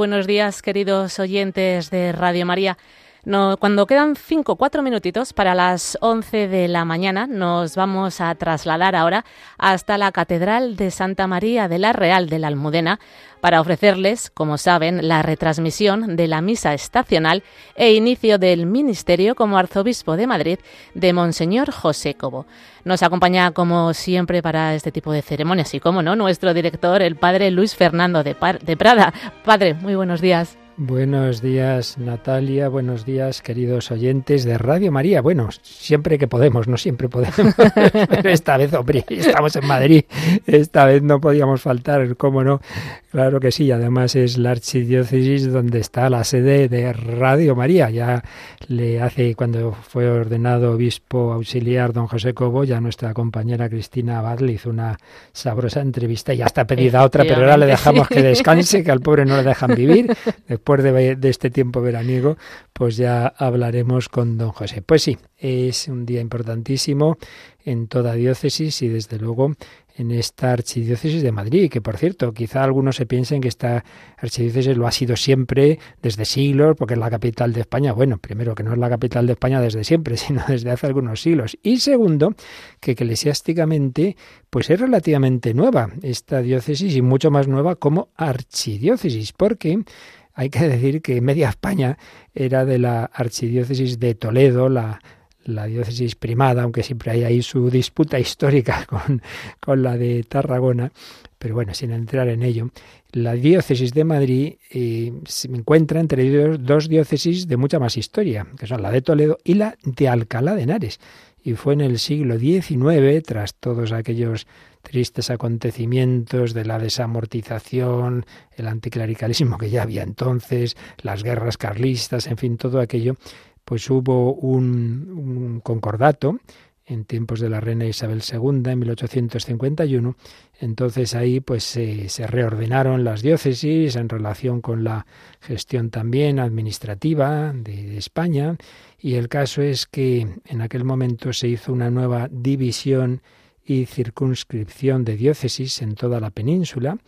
Buenos días, queridos oyentes de Radio María. No, cuando quedan cinco, cuatro minutitos para las once de la mañana, nos vamos a trasladar ahora hasta la Catedral de Santa María de la Real de la Almudena para ofrecerles, como saben, la retransmisión de la misa estacional e inicio del ministerio como arzobispo de Madrid de Monseñor José Cobo. Nos acompaña, como siempre, para este tipo de ceremonias y, como no, nuestro director, el padre Luis Fernando de, de Prada. Padre, muy buenos días. Buenos días Natalia, buenos días queridos oyentes de Radio María. Bueno, siempre que podemos, no siempre podemos, pero esta vez, hombre, estamos en Madrid, esta vez no podíamos faltar, cómo no, claro que sí, además es la archidiócesis donde está la sede de Radio María. Ya le hace, cuando fue ordenado obispo auxiliar don José Cobo, ya nuestra compañera Cristina Abad le hizo una sabrosa entrevista y ya está pedida otra, pero ahora le dejamos que descanse, que al pobre no le dejan vivir. Después de, de este tiempo veraniego, pues ya hablaremos con don José. Pues sí, es un día importantísimo en toda diócesis y desde luego en esta archidiócesis de Madrid, que por cierto, quizá algunos se piensen que esta archidiócesis lo ha sido siempre desde siglos, porque es la capital de España. Bueno, primero que no es la capital de España desde siempre, sino desde hace algunos siglos. Y segundo, que eclesiásticamente pues es relativamente nueva esta diócesis y mucho más nueva como archidiócesis, porque hay que decir que media España era de la archidiócesis de Toledo, la, diócesis primada, aunque siempre hay ahí su disputa histórica con, la de Tarragona, pero bueno, sin entrar en ello, la diócesis de Madrid eh, se encuentra entre dos diócesis de mucha más historia, que son la de Toledo y la de Alcalá de Henares. Y fue en el siglo XIX, tras todos aquellos tristes acontecimientos de la desamortización, el anticlericalismo que ya había entonces, las guerras carlistas, en fin, todo aquello, pues hubo un, concordato en tiempos de la reina Isabel II en 1851. Entonces ahí pues se reordenaron las diócesis en relación con la gestión también administrativa de España y el caso es que en aquel momento se hizo una nueva división y circunscripción de diócesis en toda la península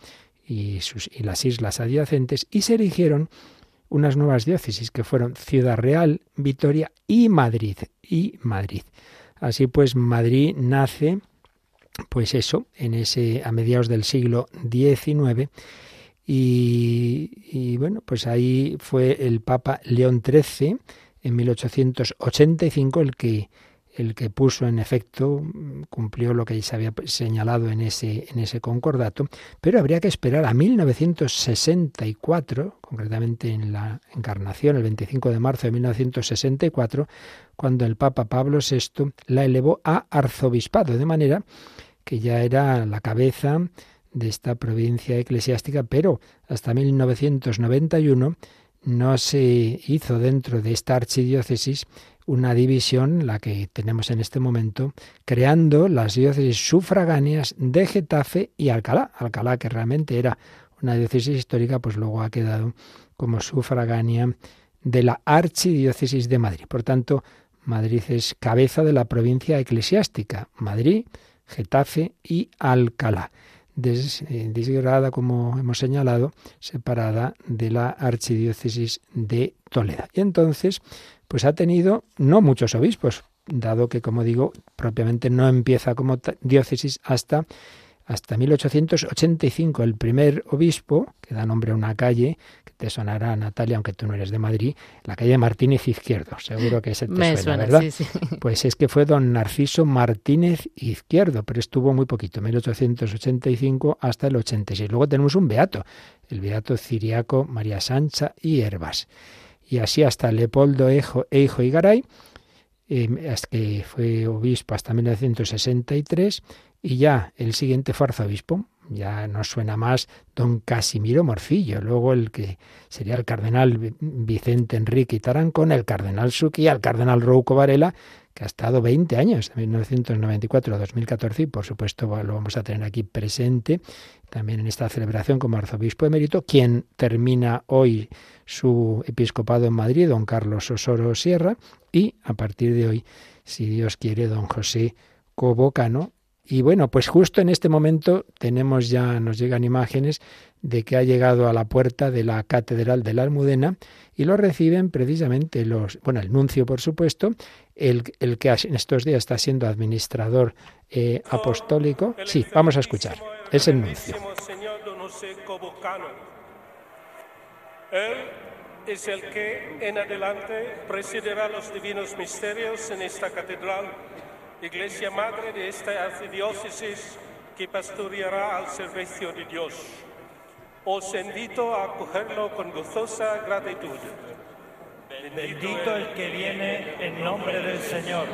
y, sus, y las islas adyacentes y se erigieron unas nuevas diócesis que fueron Ciudad Real, Vitoria y Madrid. Y Madrid. Así pues, Madrid nace, pues eso, en ese, a mediados del siglo XIX, y, y bueno, pues ahí fue el Papa León XIII, en 1885, el que el que puso en efecto, cumplió lo que se había señalado en ese, en ese concordato, pero habría que esperar a 1964, concretamente en la encarnación, el 25 de marzo de 1964, cuando el Papa Pablo VI la elevó a arzobispado, de manera que ya era la cabeza de esta provincia eclesiástica, pero hasta 1991 no se hizo dentro de esta archidiócesis una división, la que tenemos en este momento, creando las diócesis sufragáneas de Getafe y Alcalá. Alcalá, que realmente era una diócesis histórica, pues luego ha quedado como sufragánea de la archidiócesis de Madrid. Por tanto, Madrid es cabeza de la provincia eclesiástica. Madrid, Getafe y Alcalá. Eh, desgrada, como hemos señalado, separada de la archidiócesis de Toledo. Y entonces, pues ha tenido no muchos obispos, dado que, como digo, propiamente no empieza como diócesis hasta, hasta 1885. El primer obispo, que da nombre a una calle, que te sonará, Natalia, aunque tú no eres de Madrid, la calle Martínez Izquierdo, seguro que ese te suena, ¿verdad? Pues es que fue don Narciso Martínez Izquierdo, pero estuvo muy poquito, 1885 hasta el 86. Luego tenemos un beato, el beato ciriaco María Sancha y Herbas y así hasta Leopoldo Eijo, Eijo y Garay, eh, que fue obispo hasta 1963, y ya el siguiente fue arzobispo, ya nos suena más don Casimiro Morcillo, luego el que sería el cardenal Vicente Enrique Tarancón, el cardenal Suki, el cardenal Rouco Varela, que ha estado 20 años, de 1994 a 2014, y por supuesto lo vamos a tener aquí presente también en esta celebración como arzobispo emérito, quien termina hoy su episcopado en Madrid, don Carlos Osoro Sierra, y a partir de hoy, si Dios quiere, don José Cobocano, Y bueno, pues justo en este momento tenemos ya, nos llegan imágenes de que ha llegado a la puerta de la Catedral de la Almudena y lo reciben precisamente los, bueno, el nuncio, por supuesto, el, el que en estos días está siendo administrador eh, apostólico. Sí, vamos a escuchar. Es el nuncio. Él es el que en adelante presidirá los divinos misterios en esta catedral Iglesia Madre de esta archidiócesis que pastoreará al servicio de Dios. Os invito a acogerlo con gozosa gratitud. Bendito el que viene en nombre del Señor.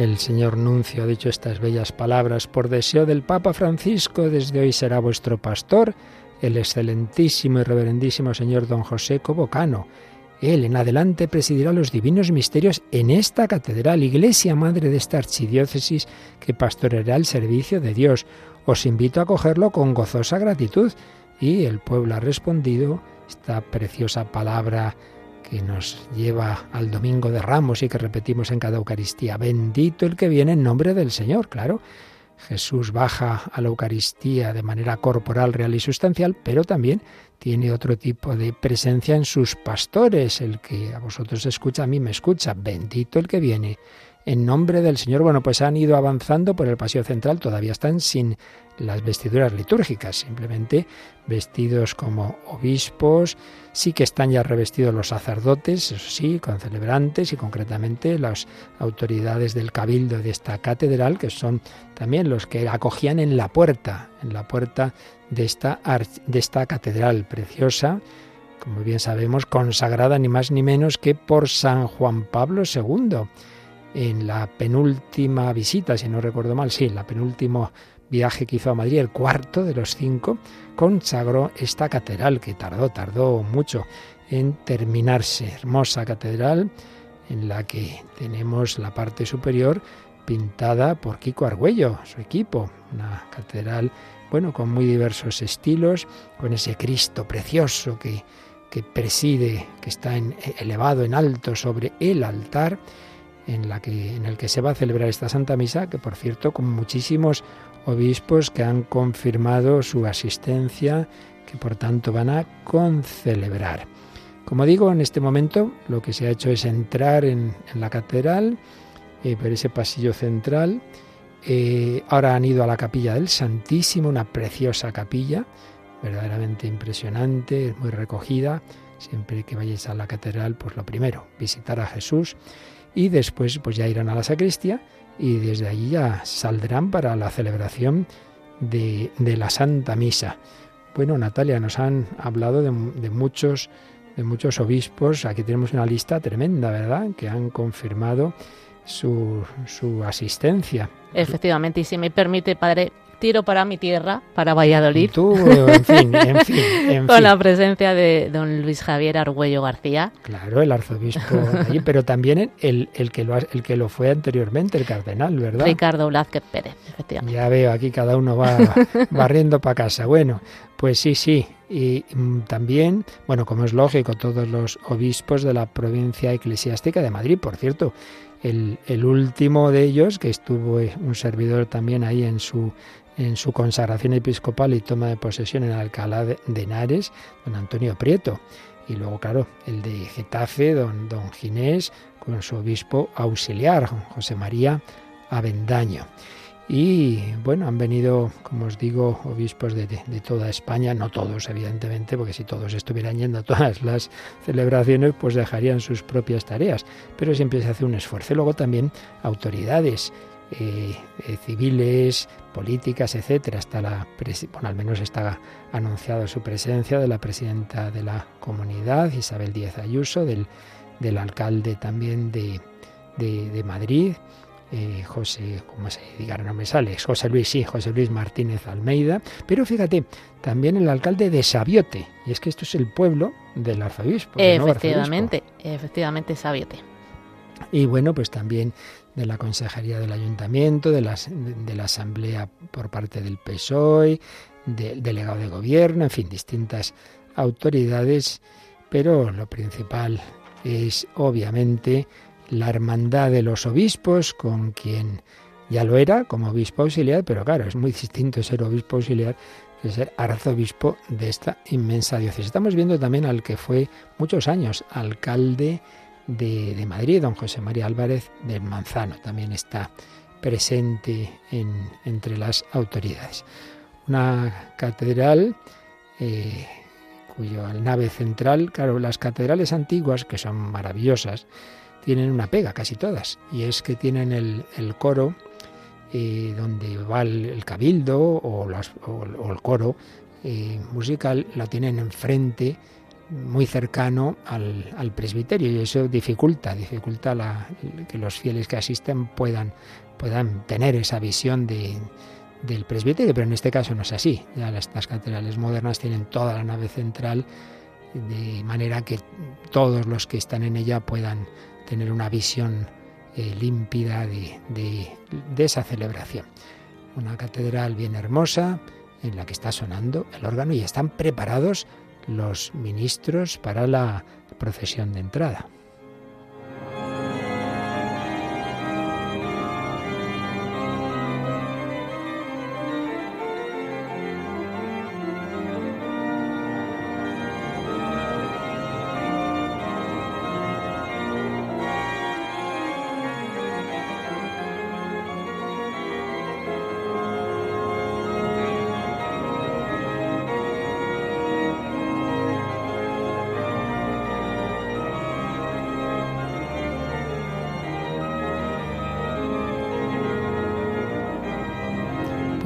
El señor Nuncio ha dicho estas bellas palabras. Por deseo del Papa Francisco, desde hoy será vuestro pastor, el excelentísimo y reverendísimo señor don José Cobocano. Él en adelante presidirá los divinos misterios en esta catedral, iglesia madre de esta archidiócesis que pastoreará el servicio de Dios. Os invito a cogerlo con gozosa gratitud. Y el pueblo ha respondido esta preciosa palabra que nos lleva al Domingo de Ramos y que repetimos en cada Eucaristía. Bendito el que viene en nombre del Señor, claro. Jesús baja a la Eucaristía de manera corporal, real y sustancial, pero también tiene otro tipo de presencia en sus pastores. El que a vosotros escucha, a mí me escucha. Bendito el que viene en nombre del Señor. Bueno, pues han ido avanzando por el pasillo central, todavía están sin las vestiduras litúrgicas, simplemente vestidos como obispos, sí que están ya revestidos los sacerdotes, eso sí, con celebrantes y concretamente las autoridades del cabildo de esta catedral, que son también los que acogían en la puerta, en la puerta de esta, de esta catedral preciosa, como bien sabemos, consagrada ni más ni menos que por San Juan Pablo II en la penúltima visita, si no recuerdo mal, sí, la penúltima viaje que hizo a Madrid, el cuarto de los cinco, consagró esta catedral que tardó, tardó mucho en terminarse. Hermosa catedral en la que tenemos la parte superior pintada por Kiko Argüello, su equipo. Una catedral, bueno, con muy diversos estilos, con ese Cristo precioso que, que preside, que está en, elevado en alto sobre el altar. En, la que, en el que se va a celebrar esta Santa Misa, que por cierto, con muchísimos obispos que han confirmado su asistencia, que por tanto van a concelebrar. Como digo, en este momento lo que se ha hecho es entrar en, la catedral, eh, por ese pasillo central. Eh, ahora han ido a la capilla del Santísimo, una preciosa capilla, verdaderamente impresionante, muy recogida. Siempre que vayáis a la catedral, pues lo primero, visitar a Jesús y después pues ya irán a la sacristía y desde allí ya saldrán para la celebración de, la Santa Misa. Bueno, Natalia, nos han hablado de, muchos de muchos obispos. Aquí tenemos una lista tremenda, ¿verdad? Que han confirmado su, su asistencia. Efectivamente, y si me permite, padre, tiro para mi tierra, para Valladolid. Tú, en fin, en fin. Con la presencia de don Luis Javier Argüello García. Claro, el arzobispo allí, pero también el, el, que lo, el que lo fue anteriormente, el cardenal, ¿verdad? Ricardo Blázquez Pérez, efectivamente. Ya veo, aquí cada uno va barriendo para casa. Bueno, pues sí, sí. Y mm, también, bueno, como es lógico, todos los obispos de la provincia eclesiástica de Madrid, por cierto, el, el, último de ellos, que estuvo eh, un servidor también ahí en su en su consagración episcopal y toma de posesión en Alcalá de Henares, don Antonio Prieto. Y luego, claro, el de Getafe, don, don Ginés, con su obispo auxiliar, José María Avendaño. Y bueno, han venido, como os digo, obispos de, toda España, no todos, evidentemente, porque si todos estuvieran yendo a todas las celebraciones, pues dejarían sus propias tareas. Pero siempre se hace un esfuerzo. luego también autoridades eh, eh, civiles, políticas, etcétera. Hasta la, bueno, al menos está anunciado su presencia de la presidenta de la comunidad, Isabel Díaz Ayuso, del, del alcalde también de, de Madrid eh, José, ¿cómo se diga? No me sale, José Luis, sí, José Luis Martínez Almeida, pero fíjate, también el alcalde de Sabiote, y es que esto es el pueblo del arzobispo. Efectivamente, efectivamente Sabiote. Y bueno, pues también de la Consejería del Ayuntamiento, de, las, de la Asamblea por parte del PSOE, del delegado de gobierno, en fin, distintas autoridades, pero lo principal es obviamente la hermandad de los obispos, con quien ya lo era como obispo auxiliar, pero claro, es muy distinto ser obispo auxiliar que ser arzobispo de esta inmensa diócesis. Estamos viendo también al que fue muchos años alcalde de, Madrid, don José María Álvarez del Manzano, también está presente en, entre las autoridades. Una catedral eh, cuyo nave central, claro, las catedrales antiguas, que son maravillosas, tienen una pega, casi todas, y es que tienen el, coro eh, donde va el, cabildo o, el coro eh, musical, lo tienen enfrente, muy cercano al, presbiterio, y eso dificulta, dificulta la, que los fieles que asisten puedan, puedan tener esa visión de, del presbiterio, pero en este caso no es así. Ya las catedrales modernas tienen toda la nave central de manera que todos los que están en ella puedan tener una visión eh, límpida de, de esa celebración. Una catedral bien hermosa en la que está sonando el órgano y están preparados los ministros para la procesión de entrada.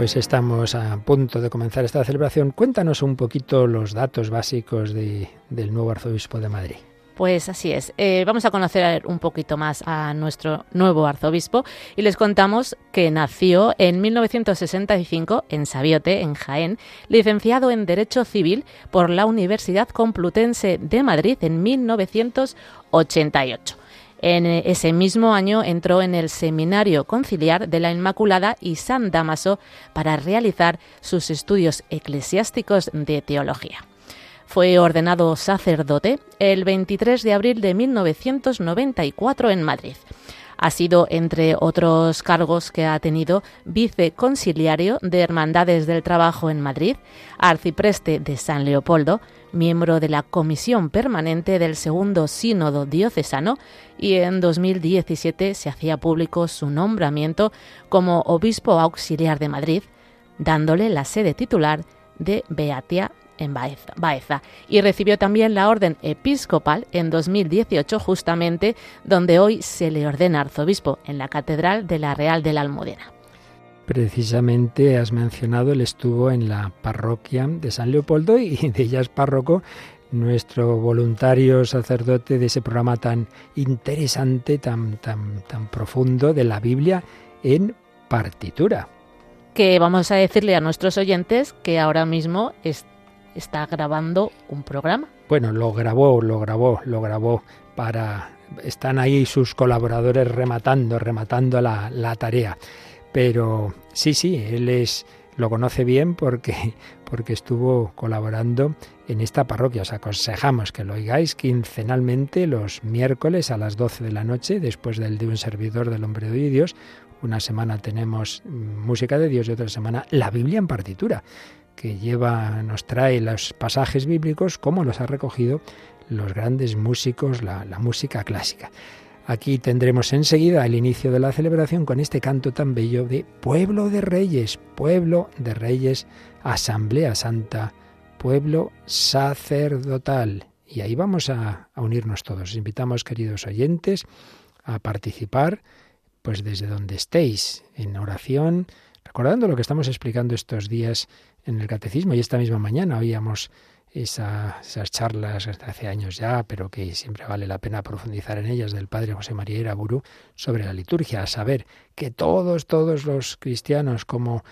Pues estamos a punto de comenzar esta celebración. Cuéntanos un poquito los datos básicos del nuevo arzobispo de Madrid. Pues así es. Eh, vamos a conocer un poquito más a nuestro nuevo arzobispo y les contamos que nació en 1965 en Sabiote, en Jaén, licenciado en Derecho Civil por la Universidad Complutense de Madrid en 1988. En ese mismo año entró en el Seminario Conciliar de la Inmaculada y San Damaso para realizar sus estudios eclesiásticos de teología. Fue ordenado sacerdote el 23 de abril de 1994 en Madrid. Ha sido, entre otros cargos que ha tenido, viceconciliario de Hermandades del Trabajo en Madrid, arcipreste de San Leopoldo, miembro de la Comisión Permanente del Segundo Sínodo Diocesano y en 2017 se hacía público su nombramiento como obispo auxiliar de Madrid, dándole la sede titular de Beatia en Baeza, y recibió también la orden episcopal en 2018 justamente donde hoy se le ordena arzobispo en la Catedral de la Real de la Almudena. Precisamente has mencionado, él estuvo en la parroquia de San Leopoldo y de ella es párroco nuestro voluntario sacerdote de ese programa tan interesante, tan, tan, tan profundo de la Biblia en partitura. Que vamos a decirle a nuestros oyentes que ahora mismo está grabando un programa. Bueno, lo grabó, lo grabó, lo grabó para... Están ahí sus colaboradores rematando, rematando la, la tarea. Pero sí, sí, él es lo conoce bien porque, porque estuvo colaborando en esta parroquia. Os aconsejamos que lo oigáis quincenalmente los miércoles a las 12 de la noche, después del de un servidor del hombre de Dios. Una semana tenemos música de Dios y otra semana la Biblia en partitura que lleva, nos trae los pasajes bíblicos como los ha recogido los grandes músicos, la, la música clásica. Aquí tendremos enseguida el inicio de la celebración con este canto tan bello de Pueblo de Reyes, Pueblo de Reyes, Asamblea Santa, Pueblo sacerdotal. Y ahí vamos a, unirnos todos. Os invitamos, queridos oyentes, a participar, pues desde donde estéis, en oración, recordando lo que estamos explicando estos días en el catecismo y esta misma mañana oíamos esas charlas hace años ya, pero que siempre vale la pena profundizar en ellas, del padre José María Iraburu, sobre la liturgia, a saber que todos, todos los cristianos como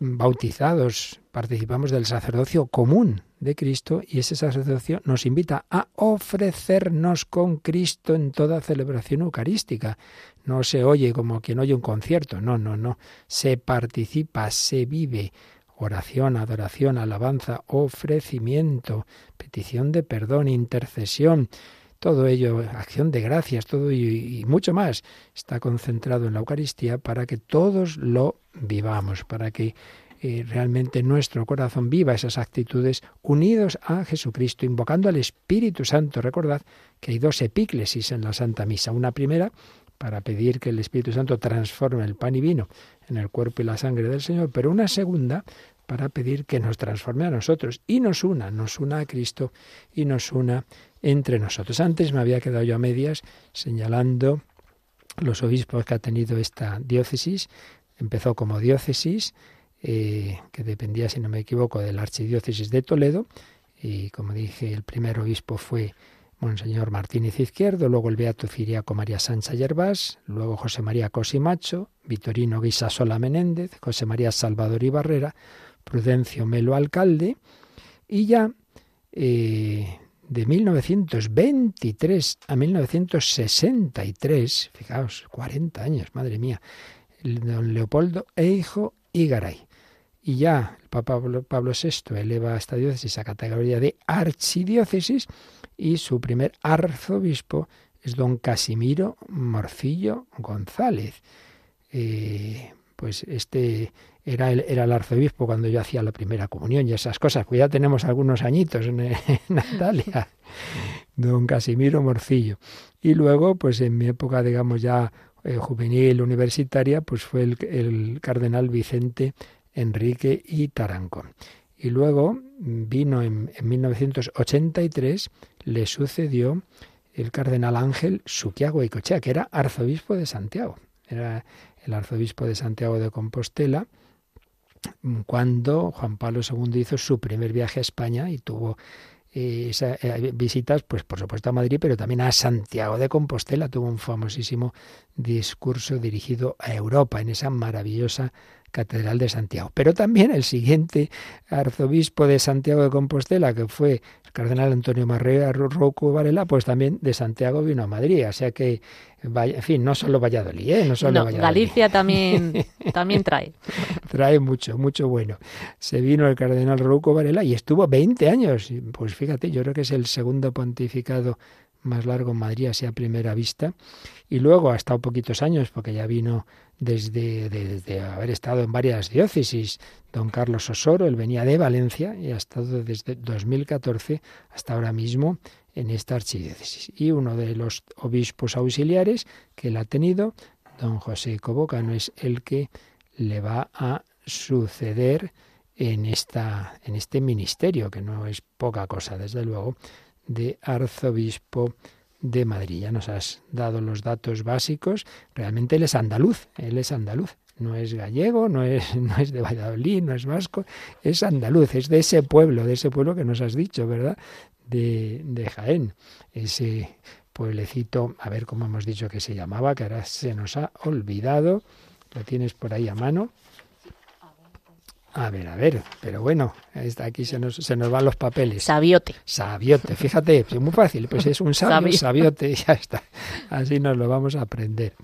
bautizados participamos del sacerdocio común de Cristo y ese sacerdocio nos invita a ofrecernos con Cristo en toda celebración eucarística. No se oye como quien oye un concierto, no, no, no, se participa, se vive oración, adoración, alabanza, ofrecimiento, petición de perdón, intercesión, todo ello, acción de gracias, todo y, mucho más, está concentrado en la Eucaristía para que todos lo vivamos, para que eh, realmente nuestro corazón viva esas actitudes unidos a Jesucristo, invocando al Espíritu Santo. Recordad que hay dos epíclesis en la Santa Misa. Una primera para pedir que el Espíritu Santo transforme el pan y vino en el cuerpo y la sangre del Señor, pero una segunda para pedir que nos transforme a nosotros y nos una, nos una a Cristo y nos una entre nosotros. Antes me había quedado yo a medias señalando los obispos que ha tenido esta diócesis. Empezó como diócesis, eh, que dependía, si no me equivoco, de la archidiócesis de Toledo, y como dije, el primer obispo fue Monseñor Martínez Izquierdo, luego el Beato Ciriaco María Sancha Yerbás, luego José María Cosimacho, Vitorino Guisasola Menéndez, José María Salvador y Barrera, Prudencio Melo Alcalde, y ya eh, de 1923 a 1963, fijaos, 40 años, madre mía, don Leopoldo Eijo y Garay. Y ya el Papa Pablo VI eleva esta diócesis a categoría de archidiócesis y su primer arzobispo es don Casimiro Morcillo González. Eh, pues este era el, era el arzobispo cuando yo hacía la primera comunión y esas cosas, pues ya tenemos algunos añitos en, Natalia, don Casimiro Morcillo. Y luego, pues en mi época, digamos ya eh, juvenil, universitaria, pues fue el, el cardenal Vicente Enrique y Tarancón. Y luego vino en, 1983, le sucedió el cardenal Ángel Suquiago y Cochea, que era arzobispo de Santiago. Era el arzobispo de Santiago de Compostela, cuando Juan Pablo II hizo su primer viaje a España y tuvo eh, eh, visitas, pues por supuesto a Madrid, pero también a Santiago de Compostela. Tuvo un famosísimo discurso dirigido a Europa en esa maravillosa Catedral de Santiago. Pero también el siguiente arzobispo de Santiago de Compostela, que fue el cardenal Antonio Marrea Rocco Varela, pues también de Santiago vino a Madrid. O sea que, en fin, no solo Valladolid, ¿eh? No solo Galicia también, también trae. trae mucho, mucho bueno. Se vino el cardenal Rocco Varela y estuvo 20 años. Pues fíjate, yo creo que es el segundo pontificado más largo en Madrid, así a primera vista. Y luego ha estado poquitos años, porque ya vino desde, desde, haber estado en varias diócesis. Don Carlos Osoro, él venía de Valencia y ha estado desde 2014 hasta ahora mismo en esta archidiócesis. Y uno de los obispos auxiliares que él ha tenido, don José Cobocano, es el que le va a suceder en, esta, en este ministerio, que no es poca cosa, desde luego, de arzobispo de Madrid. Ya nos has dado los datos básicos. Realmente él es andaluz, él es andaluz. No es gallego, no es, no es de Valladolid, no es vasco, es andaluz, es de ese pueblo, de ese pueblo que nos has dicho, ¿verdad? De, de Jaén. Ese pueblecito, a ver cómo hemos dicho que se llamaba, que ahora se nos ha olvidado. Lo tienes por ahí a mano. A ver, a ver, pero bueno, aquí se nos, se nos van los papeles. Sabiote. Sabiote, fíjate, es muy fácil, pues es un sabio, sabiote, ya está. Así nos lo vamos a aprender.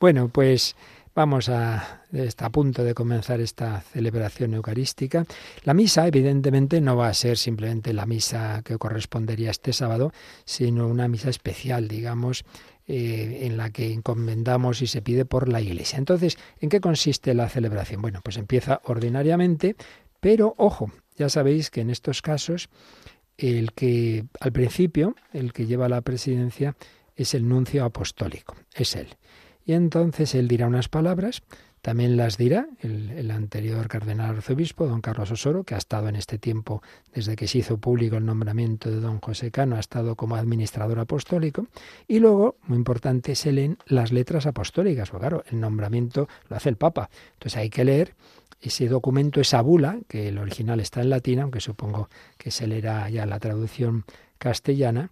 Bueno, pues vamos a, está a punto de comenzar esta celebración eucarística. La misa, evidentemente, no va a ser simplemente la misa que correspondería este sábado, sino una misa especial, digamos, eh, en la que encomendamos y se pide por la Iglesia. Entonces, ¿en qué consiste la celebración? Bueno, pues empieza ordinariamente, pero ojo, ya sabéis que en estos casos el que al principio, el que lleva la presidencia es el nuncio apostólico, es él. Y entonces él dirá unas palabras, también las dirá el, anterior cardenal arzobispo, don Carlos Osoro, que ha estado en este tiempo, desde que se hizo público el nombramiento de don José Cano, ha estado como administrador apostólico. Y luego, muy importante, se leen las letras apostólicas, porque claro, el nombramiento lo hace el Papa. Entonces hay que leer ese documento, esa bula, que el original está en latín, aunque supongo que se leerá ya la traducción castellana,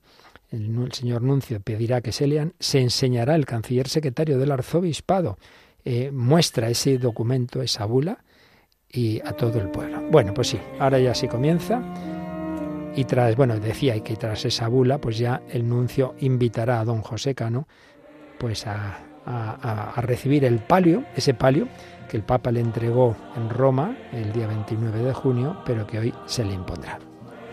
el, señor Nuncio pedirá que se lean, se enseñará el canciller secretario del arzobispado, eh, muestra ese documento, esa bula, y a todo el pueblo. Bueno, pues sí, ahora ya sí comienza. Y tras, bueno, decía que tras esa bula, pues ya el nuncio invitará a don José Cano, pues a, a recibir el palio, ese palio que el Papa le entregó en Roma el día 29 de junio, pero que hoy se le impondrá.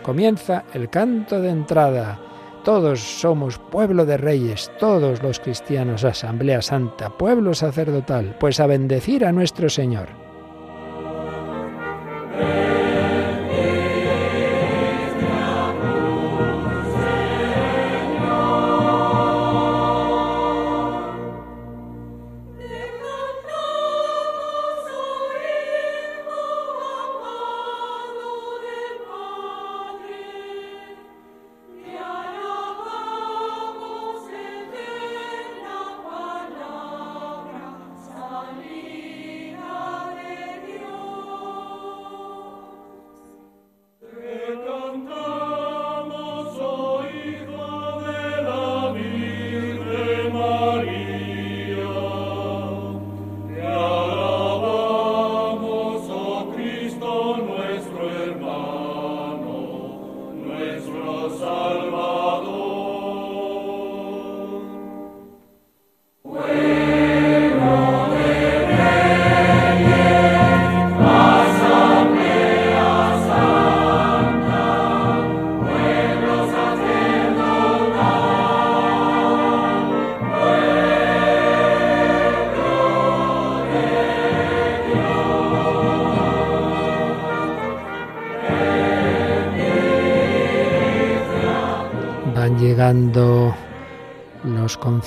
Comienza el canto de entrada. Todos somos pueblo de reyes, todos los cristianos, Asamblea Santa, pueblo sacerdotal, pues a bendecir a nuestro Señor.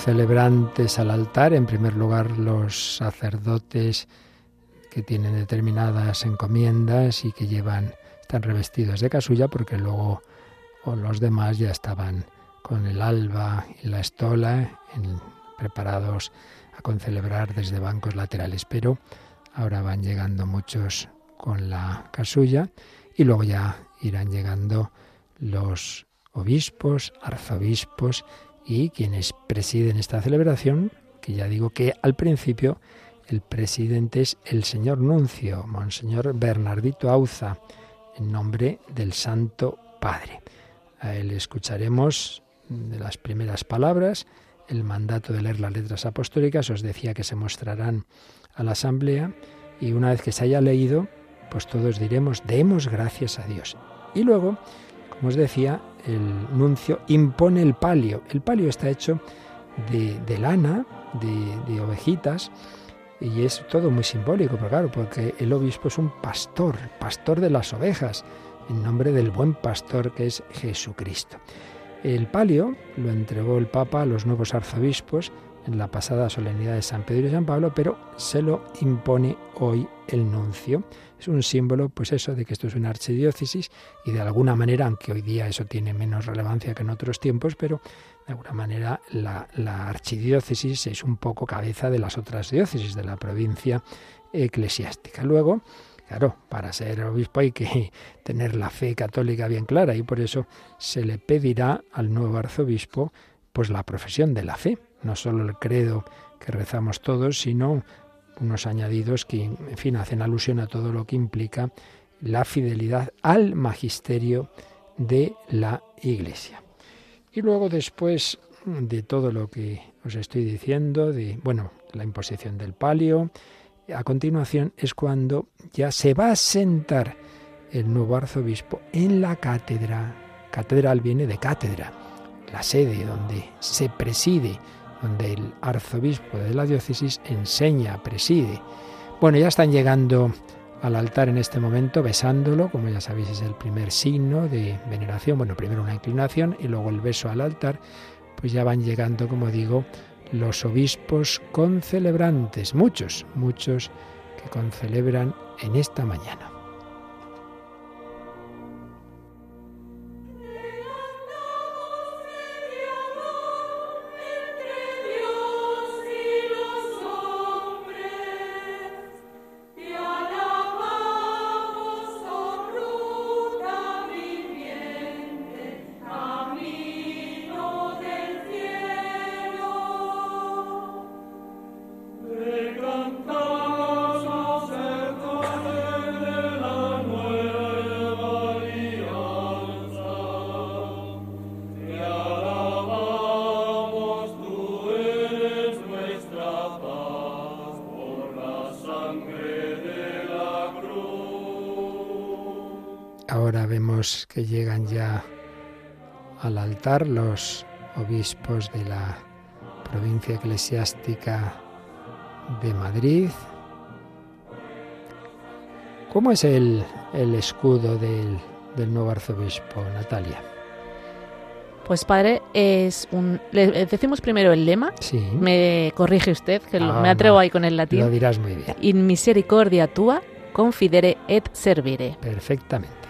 Los concelebrantes al altar, en primer lugar los sacerdotes que tienen determinadas encomiendas y que llevan, están revestidos de casulla, porque luego los demás ya estaban con el alba y la estola preparados a concelebrar desde bancos laterales, pero ahora van llegando muchos con la casulla y luego ya irán llegando los obispos, arzobispos y quienes presiden esta celebración, que ya digo que al principio el presidente es el señor nuncio, Monseñor Bernardito Auza, en nombre del Santo Padre. A él escucharemos de las primeras palabras el mandato de leer las letras apostólicas. Os decía que se mostrarán a la asamblea y una vez que se haya leído, pues todos diremos, demos gracias a Dios. Y luego, como os decía, el nuncio impone el palio. El palio está hecho de, lana, de, ovejitas, y es todo muy simbólico, pero claro, porque el obispo es un pastor, pastor de las ovejas, en nombre del buen pastor que es Jesucristo. El palio lo entregó el Papa a los nuevos arzobispos en la pasada solemnidad de San Pedro y San Pablo, pero se lo impone hoy el nuncio. Es un símbolo, pues eso, de que esto es una archidiócesis y de alguna manera, aunque hoy día eso tiene menos relevancia que en otros tiempos, pero de alguna manera la, archidiócesis es un poco cabeza de las otras diócesis de la provincia eclesiástica. Luego, Claro, para ser obispo hay que tener la fe católica bien clara y por eso se le pedirá al nuevo arzobispo pues la profesión de la fe, no solo el credo que rezamos todos, sino unos añadidos que, en fin, hacen alusión a todo lo que implica la fidelidad al magisterio de la Iglesia. Y luego después de todo lo que os estoy diciendo, de, bueno, la imposición del palio, a continuación es cuando ya se va a sentar el nuevo arzobispo en la cátedra. Catedral viene de cátedra, la sede donde se preside donde el arzobispo de la diócesis enseña, preside. Bueno, ya están llegando al altar en este momento besándolo, como ya sabéis es el primer signo de veneración, bueno, primero una inclinación y luego el beso al altar, pues ya van llegando, como digo, los obispos concelebrantes, muchos, muchos que concelebran en esta mañana. Altar los obispos de la provincia eclesiástica de Madrid. ¿Cómo es el, escudo del, nuevo arzobispo, Natalia? Pues padre, es un. Le decimos primero el lema. Sí. Me corrige usted, que ah, me atrevo ahí con el latín. Lo dirás muy bien. In misericordia tua confidere et servire. Perfectamente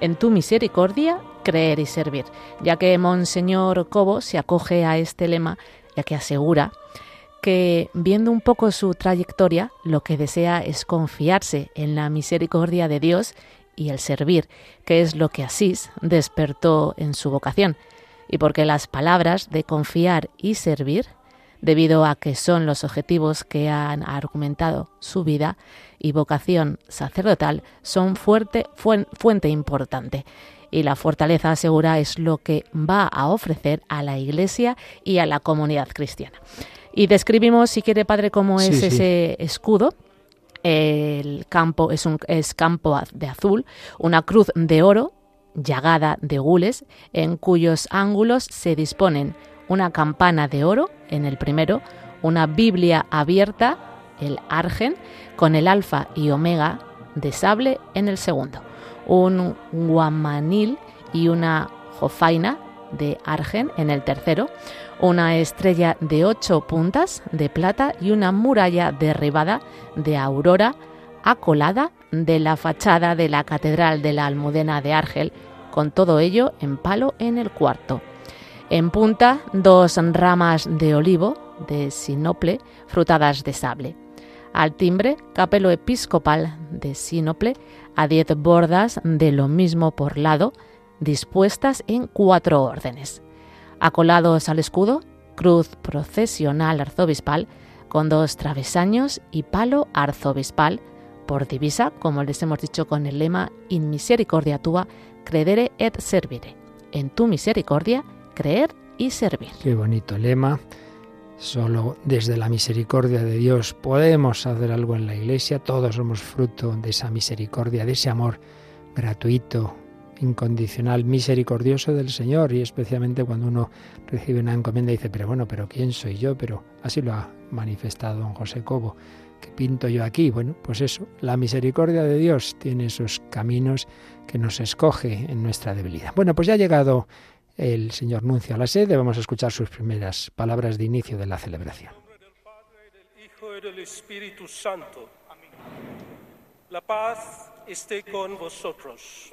en tu misericordia creer y servir, ya que Monseñor Cobo se acoge a este lema, ya que asegura que viendo un poco su trayectoria, lo que desea es confiarse en la misericordia de Dios y el servir, que es lo que Asís despertó en su vocación, y porque las palabras de confiar y servir, debido a que son los objetivos que han argumentado su vida, y vocación sacerdotal son fuerte, fuente importante y la fortaleza segura es lo que va a ofrecer a la Iglesia y a la comunidad cristiana. Y describimos, si quiere, Padre, cómo es ese escudo. El campo es un es campo de azul, una cruz de oro llagada de gules, en cuyos ángulos se disponen una campana de oro en el primero, una Biblia abierta, el argen, con el alfa y omega de sable en el segundo, un guamanil y una jofaina de argen en el tercero, una estrella de ocho puntas de plata y una muralla derribada de aurora acolada de la fachada de la Catedral de la Almudena de Argel, con todo ello en palo en el cuarto. En punta, dos ramas de olivo de sinople frutadas de sable. Al timbre, capelo episcopal de sínople, a diez bordas de lo mismo por lado, dispuestas en cuatro órdenes. Acolados al escudo, cruz procesional arzobispal, con dos travesaños y palo arzobispal, por divisa, como les hemos dicho con el lema In misericordia tua, credere et servire. En tu misericordia, creer y servir. Qué bonito lema. Solo desde la misericordia de Dios podemos hacer algo en la Iglesia. Todos somos fruto de esa misericordia, de ese amor gratuito, incondicional, misericordioso del Señor. Y especialmente cuando uno recibe una encomienda y dice, pero bueno, pero ¿quién soy yo? Pero así lo ha manifestado don José Cobo. ¿Qué pinto yo aquí? Bueno, pues eso, la misericordia de Dios tiene esos caminos que nos escoge en nuestra debilidad. Bueno, pues ya ha llegado el señor Nuncio a la sede, vamos a escuchar sus primeras palabras de inicio de la celebración. La paz esté con vosotros.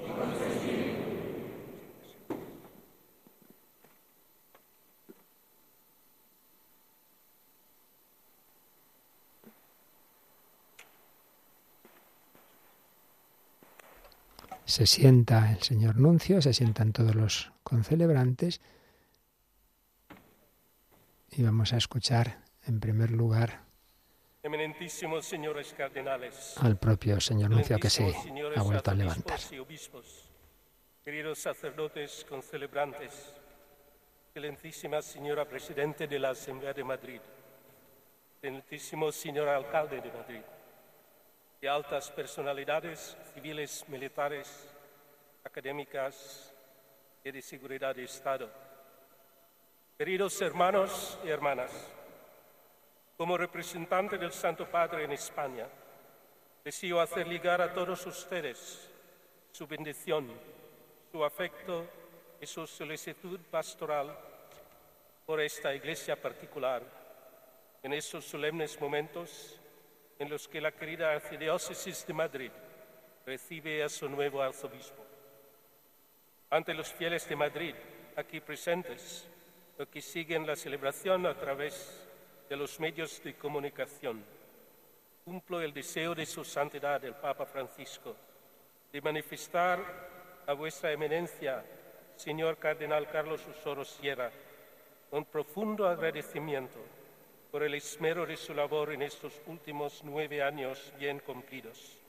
Se sienta el señor Nuncio, se sientan todos los concelebrantes y vamos a escuchar en primer lugar al propio señor Nuncio que se ha vuelto a levantar. Queridos sacerdotes concelebrantes, excelentísima señora presidente de la Asamblea de Madrid, excelentísimo señor alcalde de Madrid, y altas personalidades civiles, militares, académicas y de seguridad de Estado. Queridos hermanos y hermanas, como representante del Santo Padre en España, Deseo hacer llegar a todos ustedes su bendición, su afecto y su solicitud pastoral por esta iglesia particular en estos solemnes momentos en los que la querida Archidiócesis de Madrid recibe a su nuevo arzobispo. Ante los fieles de Madrid aquí presentes, o que siguen la celebración a través de los medios de comunicación, cumplo el deseo de su santidad, el Papa Francisco, de manifestar a vuestra eminencia, señor Cardenal Carlos Osoro Sierra, un profundo agradecimiento por el esmero de su labor en estos últimos nueve años bien cumplidos,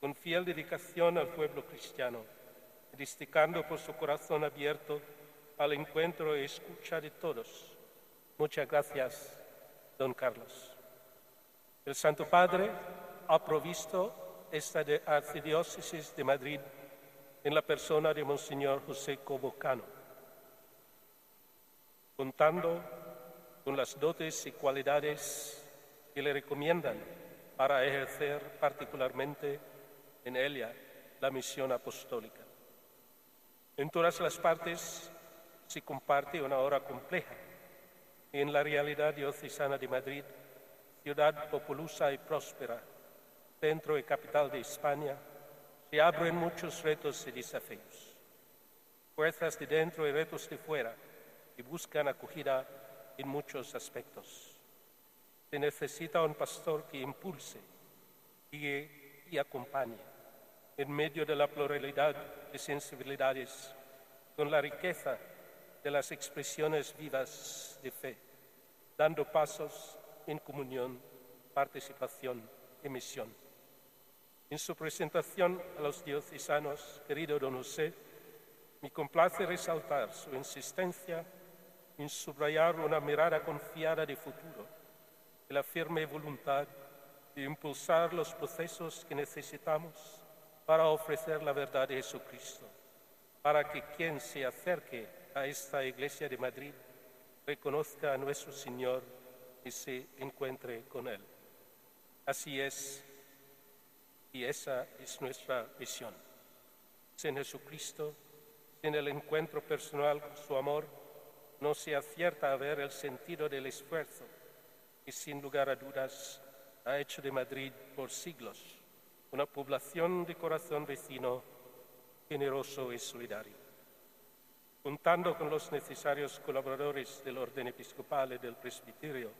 con fiel dedicación al pueblo cristiano, destacando por su corazón abierto al encuentro y escucha de todos. Muchas gracias, don Carlos. El Santo Padre ha provisto esta archidiócesis de Madrid en la persona de Monseñor José Cobocano, contando con las dotes y cualidades que le recomiendan para ejercer particularmente en ella la misión apostólica. En todas las partes se comparte una hora compleja. En la realidad diocesana de Madrid, ciudad populosa y próspera, centro y capital de España, se abren muchos retos y desafíos. Fuerzas de dentro y retos de fuera que buscan acogida en muchos aspectos. Se necesita un pastor que impulse, guíe y acompañe en medio de la pluralidad de sensibilidades, con la riqueza de las expresiones vivas de fe, dando pasos en comunión, participación y misión. En su presentación a los diocesanos, querido don José, me complace resaltar su insistencia en subrayar una mirada confiada de futuro y la firme voluntad de impulsar los procesos que necesitamos para ofrecer la verdad de Jesucristo, para que quien se acerque a esta iglesia de Madrid reconozca a nuestro Señor y se encuentre con Él. Así es, y esa es nuestra visión. Sin Jesucristo, sin el encuentro personal con su amor, no se acierta a ver el sentido del esfuerzo que sin lugar a dudas ha hecho de Madrid por siglos una población de corazón vecino, generoso y solidario contando con los necesarios colaboradores del orden episcopal y del presbiterio,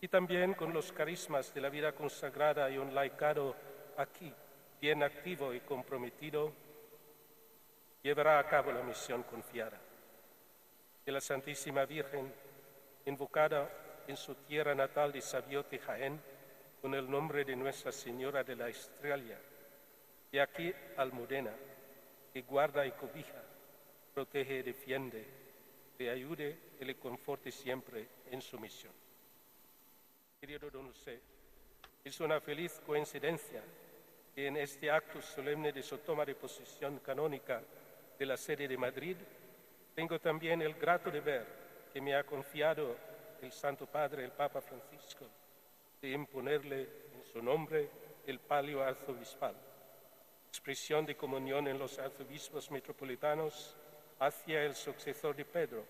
y también con los carismas de la vida consagrada y un laicado aquí, bien activo y comprometido, llevará a cabo la misión confiada. Que la Santísima Virgen, invocada en su tierra natal de Sabiote, Jaén, con el nombre de Nuestra Señora de la Estrella, y aquí Almudena, que guarda y cobija protege y defiende, le ayude y le conforte siempre en su misión. Querido don José, es una feliz coincidencia que en este acto solemne de su toma de posesión canónica de la sede de Madrid, tengo también el grato deber que me ha confiado el Santo Padre, el Papa Francisco, de imponerle en su nombre el palio arzobispal, expresión de comunión en los arzobispos metropolitanos hacia el sucesor de Pedro,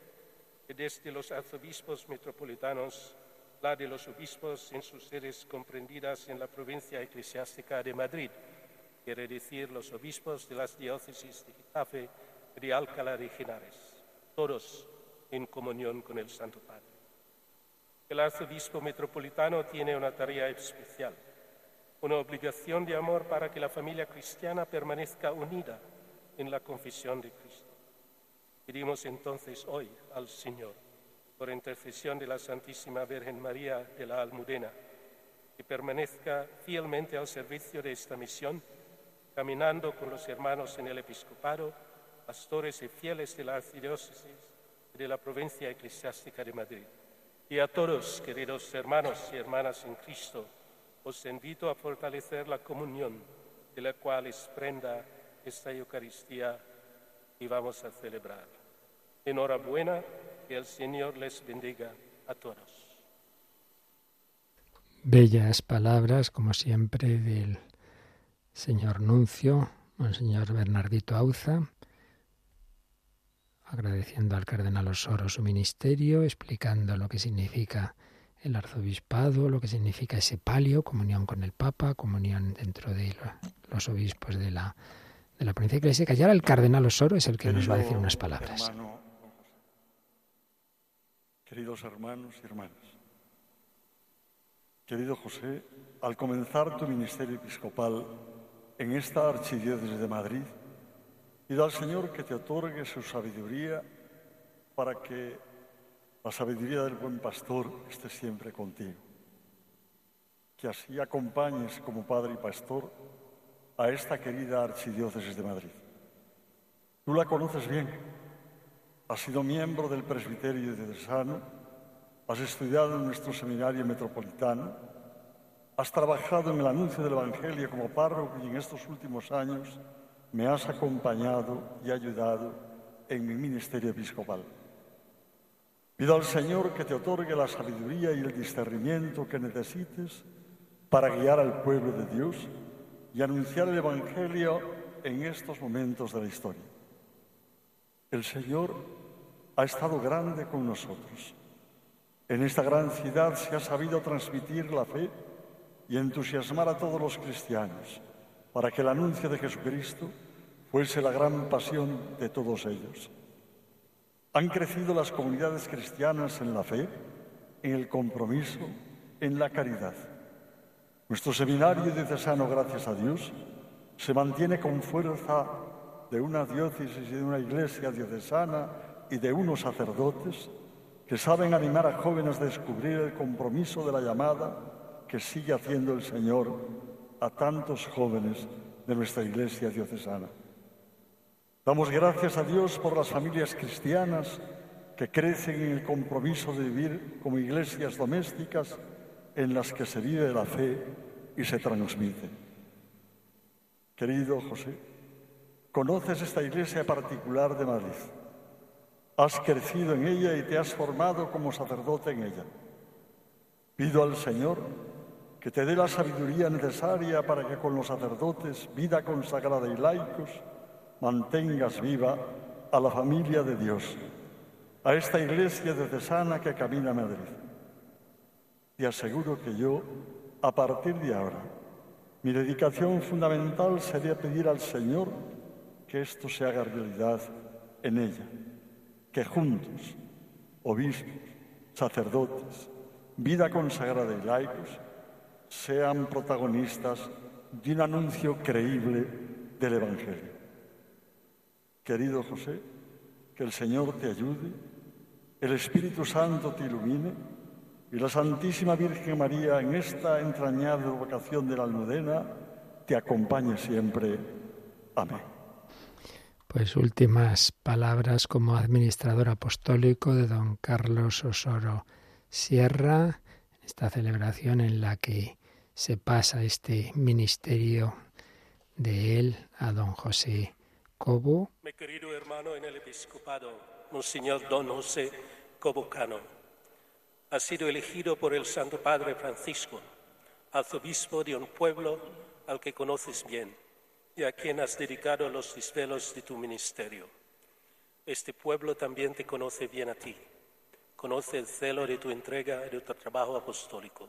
y desde los arzobispos metropolitanos, la de los obispos en sus sedes comprendidas en la provincia eclesiástica de Madrid, quiere decir los obispos de las diócesis de Getafe y de Alcalá de Henares, todos en comunión con el Santo Padre. El arzobispo metropolitano tiene una tarea especial, una obligación de amor para que la familia cristiana permanezca unida en la confesión de Cristo. Pedimos entonces hoy al Señor, por intercesión de la Santísima Virgen María de la Almudena, que permanezca fielmente al servicio de esta misión, caminando con los hermanos en el episcopado, pastores y fieles de la archidiócesis y de la provincia eclesiástica de Madrid. Y a todos, queridos hermanos y hermanas en Cristo, os invito a fortalecer la comunión de la cual es prenda esta Eucaristía y vamos a celebrar. Enhorabuena, que el Señor les bendiga a todos. Bellas palabras, como siempre, del señor Nuncio, Monseñor Bernardito Auza, agradeciendo al cardenal Osoro su ministerio, explicando lo que significa el arzobispado, lo que significa ese palio, comunión con el Papa, comunión dentro de los obispos de la, de la provincia eclesiástica. Y ahora el cardenal Osoro es el que nos va a decir unas palabras. queridos hermanos y hermanas, querido José, al comenzar tu ministerio episcopal en esta archidiócesis de Madrid, pido al Señor que te otorgue su sabiduría para que la sabiduría del buen pastor esté siempre contigo. Que así acompañes como padre y pastor a esta querida archidiócesis de Madrid. Tú la conoces bien. Has sido miembro del presbiterio de Desano, has estudiado en nuestro seminario metropolitano, has trabajado en el anuncio del Evangelio como párroco y en estos últimos años me has acompañado y ayudado en mi ministerio episcopal. Pido al Señor que te otorgue la sabiduría y el discernimiento que necesites para guiar al pueblo de Dios y anunciar el Evangelio en estos momentos de la historia. El Señor ha estado grande con nosotros. En esta gran ciudad se ha sabido transmitir la fe y entusiasmar a todos los cristianos para que el anuncio de Jesucristo fuese la gran pasión de todos ellos. Han crecido las comunidades cristianas en la fe, en el compromiso, en la caridad. Nuestro seminario diocesano, gracias a Dios, se mantiene con fuerza de una diócesis y de una iglesia diocesana y de unos sacerdotes que saben animar a jóvenes a descubrir el compromiso de la llamada que sigue haciendo el Señor a tantos jóvenes de nuestra iglesia diocesana. Damos gracias a Dios por las familias cristianas que crecen en el compromiso de vivir como iglesias domésticas en las que se vive la fe y se transmite. Querido José, conoces esta iglesia particular de Madrid. Has crecido en ella y te has formado como sacerdote en ella. Pido al Señor que te dé la sabiduría necesaria para que con los sacerdotes, vida consagrada y laicos, mantengas viva a la familia de Dios, a esta iglesia de Cesana que camina a Madrid. Te aseguro que yo, a partir de ahora, mi dedicación fundamental sería pedir al Señor que esto se haga realidad en ella, que juntos, obispos, sacerdotes, vida consagrada y laicos, sean protagonistas de un anuncio creíble del Evangelio. Querido José, que el Señor te ayude, el Espíritu Santo te ilumine y la Santísima Virgen María en esta entrañable vocación de la almudena te acompañe siempre. Amén. Pues últimas palabras como administrador apostólico de don Carlos Osoro Sierra, esta celebración en la que se pasa este ministerio de él a don José Cobo. Mi querido hermano en el episcopado, Monseñor Don José Cobocano, ha sido elegido por el Santo Padre Francisco, arzobispo de un pueblo al que conoces bien y a quien has dedicado los desvelos de tu ministerio. Este pueblo también te conoce bien a ti, conoce el celo de tu entrega y de tu trabajo apostólico.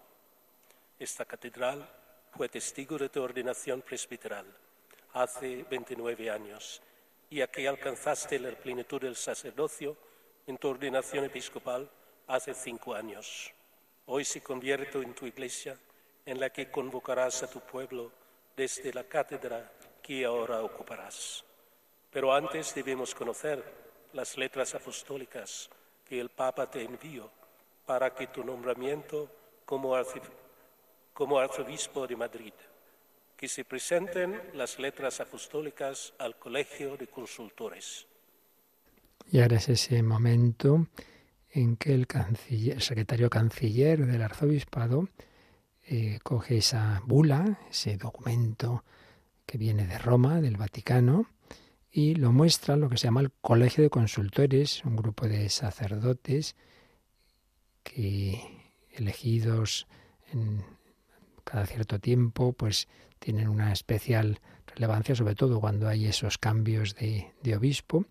Esta catedral fue testigo de tu ordenación presbiteral hace 29 años y a que alcanzaste la plenitud del sacerdocio en tu ordenación episcopal hace cinco años. Hoy se convierte en tu iglesia en la que convocarás a tu pueblo desde la cátedra que ahora ocuparás. Pero antes debemos conocer las letras apostólicas que el Papa te envió para que tu nombramiento como, arzobispo de Madrid que se presenten las letras apostólicas al Colegio de Consultores. Y ahora es ese momento en que el, secretario canciller del arzobispado eh, coge esa bula, ese documento que viene de Roma, del Vaticano, y lo muestra lo que se llama el Colegio de Consultores, un grupo de sacerdotes que elegidos en cada cierto tiempo, pues tienen una especial relevancia, sobre todo cuando hay esos cambios de, de obispo.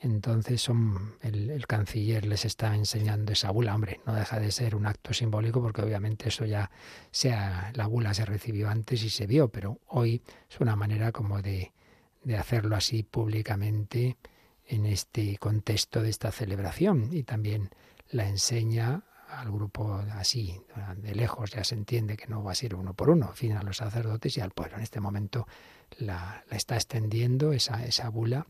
Entonces son, el, canciller les está enseñando esa bula. Hombre, no deja de ser un acto simbólico porque obviamente eso ya sea, la bula se recibió antes y se vio, pero hoy es una manera como de, de hacerlo así públicamente en este contexto de esta celebración y también la enseña al grupo así, de lejos, ya se entiende que no va a ser uno por uno, fin a los sacerdotes y al pueblo. En este momento la, la está extendiendo esa, esa bula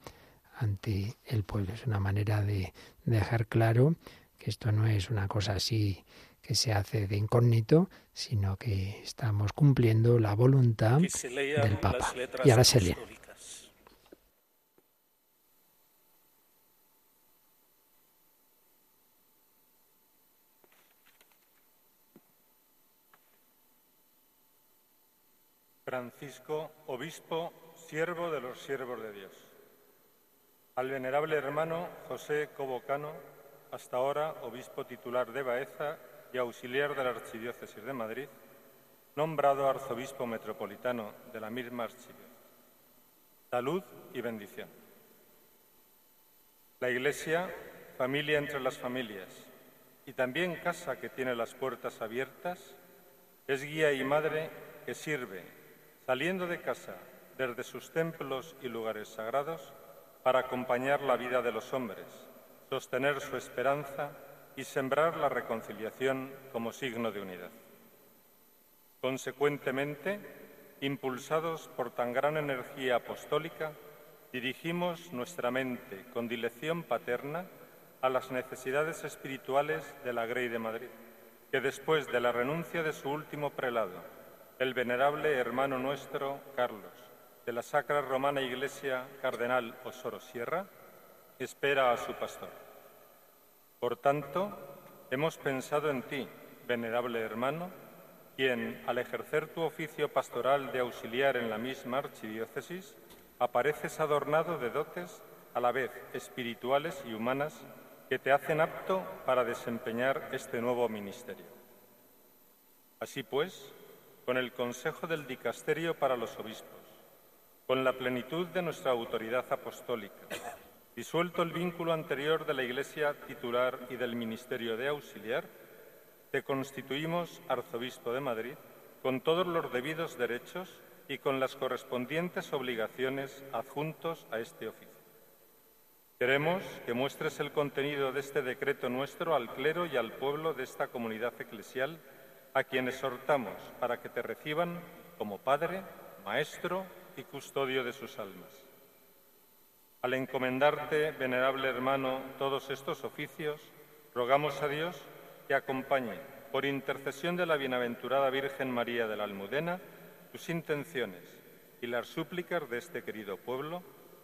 ante el pueblo. Es una manera de dejar claro que esto no es una cosa así que se hace de incógnito, sino que estamos cumpliendo la voluntad del Papa. Y ahora se lee. Francisco, obispo, siervo de los siervos de Dios. Al venerable hermano José Cobocano, hasta ahora obispo titular de Baeza y auxiliar de la Archidiócesis de Madrid, nombrado arzobispo metropolitano de la misma archidiócesis. Salud y bendición. La Iglesia, familia entre las familias y también casa que tiene las puertas abiertas, es guía y madre que sirve saliendo de casa desde sus templos y lugares sagrados para acompañar la vida de los hombres, sostener su esperanza y sembrar la reconciliación como signo de unidad. Consecuentemente, impulsados por tan gran energía apostólica, dirigimos nuestra mente con dilección paterna a las necesidades espirituales de la Grey de Madrid, que después de la renuncia de su último prelado, el venerable hermano nuestro Carlos, de la Sacra Romana Iglesia Cardenal Osoro Sierra, espera a su pastor. Por tanto, hemos pensado en ti, venerable hermano, quien, al ejercer tu oficio pastoral de auxiliar en la misma archidiócesis, apareces adornado de dotes a la vez espirituales y humanas que te hacen apto para desempeñar este nuevo ministerio. Así pues, con el consejo del dicasterio para los obispos, con la plenitud de nuestra autoridad apostólica, disuelto el vínculo anterior de la Iglesia titular y del ministerio de auxiliar, te constituimos arzobispo de Madrid con todos los debidos derechos y con las correspondientes obligaciones adjuntos a este oficio. Queremos que muestres el contenido de este decreto nuestro al clero y al pueblo de esta comunidad eclesial a quien exhortamos para que te reciban como Padre, Maestro y custodio de sus almas. Al encomendarte, venerable hermano, todos estos oficios, rogamos a Dios que acompañe, por intercesión de la bienaventurada Virgen María de la Almudena, tus intenciones y las súplicas de este querido pueblo,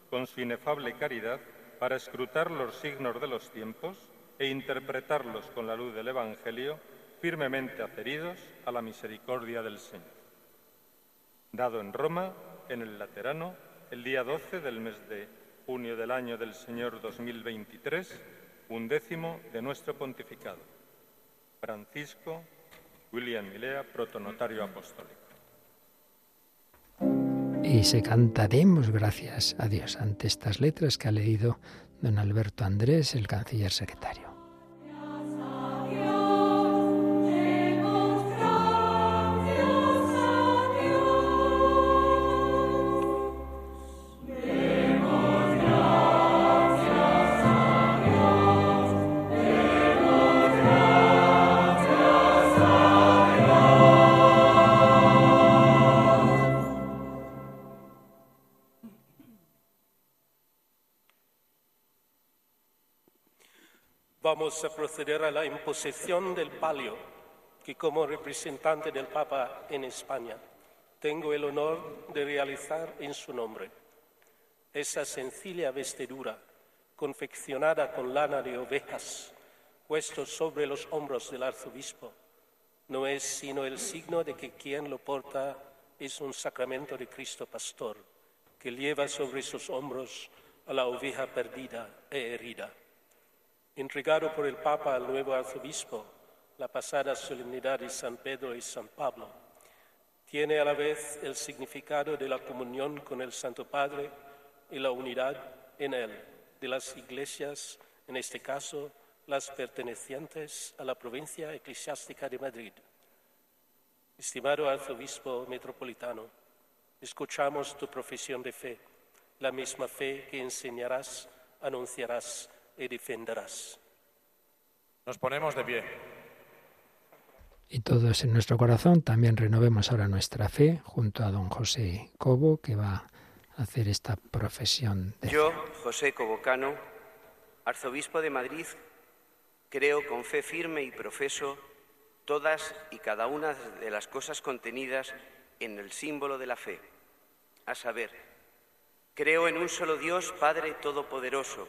con su inefable caridad, para escrutar los signos de los tiempos e interpretarlos con la luz del Evangelio firmemente adheridos a la misericordia del Señor. Dado en Roma, en el Laterano, el día 12 del mes de junio del año del Señor 2023, undécimo de nuestro pontificado. Francisco William Milea, protonotario apostólico. Y se canta Demos gracias a Dios ante estas letras que ha leído don Alberto Andrés, el canciller secretario. Vamos a proceder a la imposición del palio, que como representante del Papa en España tengo el honor de realizar en su nombre. Esa sencilla vestidura, confeccionada con lana de ovejas, puesto sobre los hombros del arzobispo, no es sino el signo de que quien lo porta es un sacramento de Cristo Pastor, que lleva sobre sus hombros a la oveja perdida e herida entregado por el Papa al nuevo arzobispo la pasada solemnidad de San Pedro y San Pablo, tiene a la vez el significado de la comunión con el Santo Padre y la unidad en él de las iglesias, en este caso las pertenecientes a la provincia eclesiástica de Madrid. Estimado arzobispo metropolitano, escuchamos tu profesión de fe, la misma fe que enseñarás, anunciarás y defenderás. Nos ponemos de pie. Y todos en nuestro corazón también renovemos ahora nuestra fe junto a don José Cobo, que va a hacer esta profesión de Yo, José Cobocano, arzobispo de Madrid, creo con fe firme y profeso todas y cada una de las cosas contenidas en el símbolo de la fe, a saber, creo en un solo Dios, Padre Todopoderoso,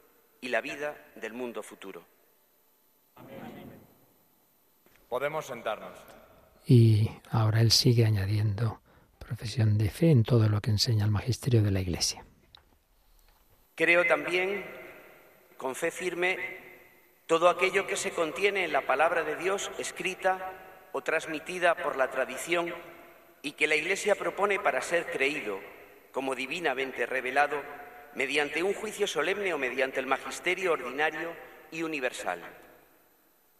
y la vida del mundo futuro. Podemos sentarnos. Y ahora él sigue añadiendo profesión de fe en todo lo que enseña el magisterio de la Iglesia. Creo también, con fe firme, todo aquello que se contiene en la palabra de Dios escrita o transmitida por la tradición y que la Iglesia propone para ser creído como divinamente revelado mediante un juicio solemne o mediante el magisterio ordinario y universal.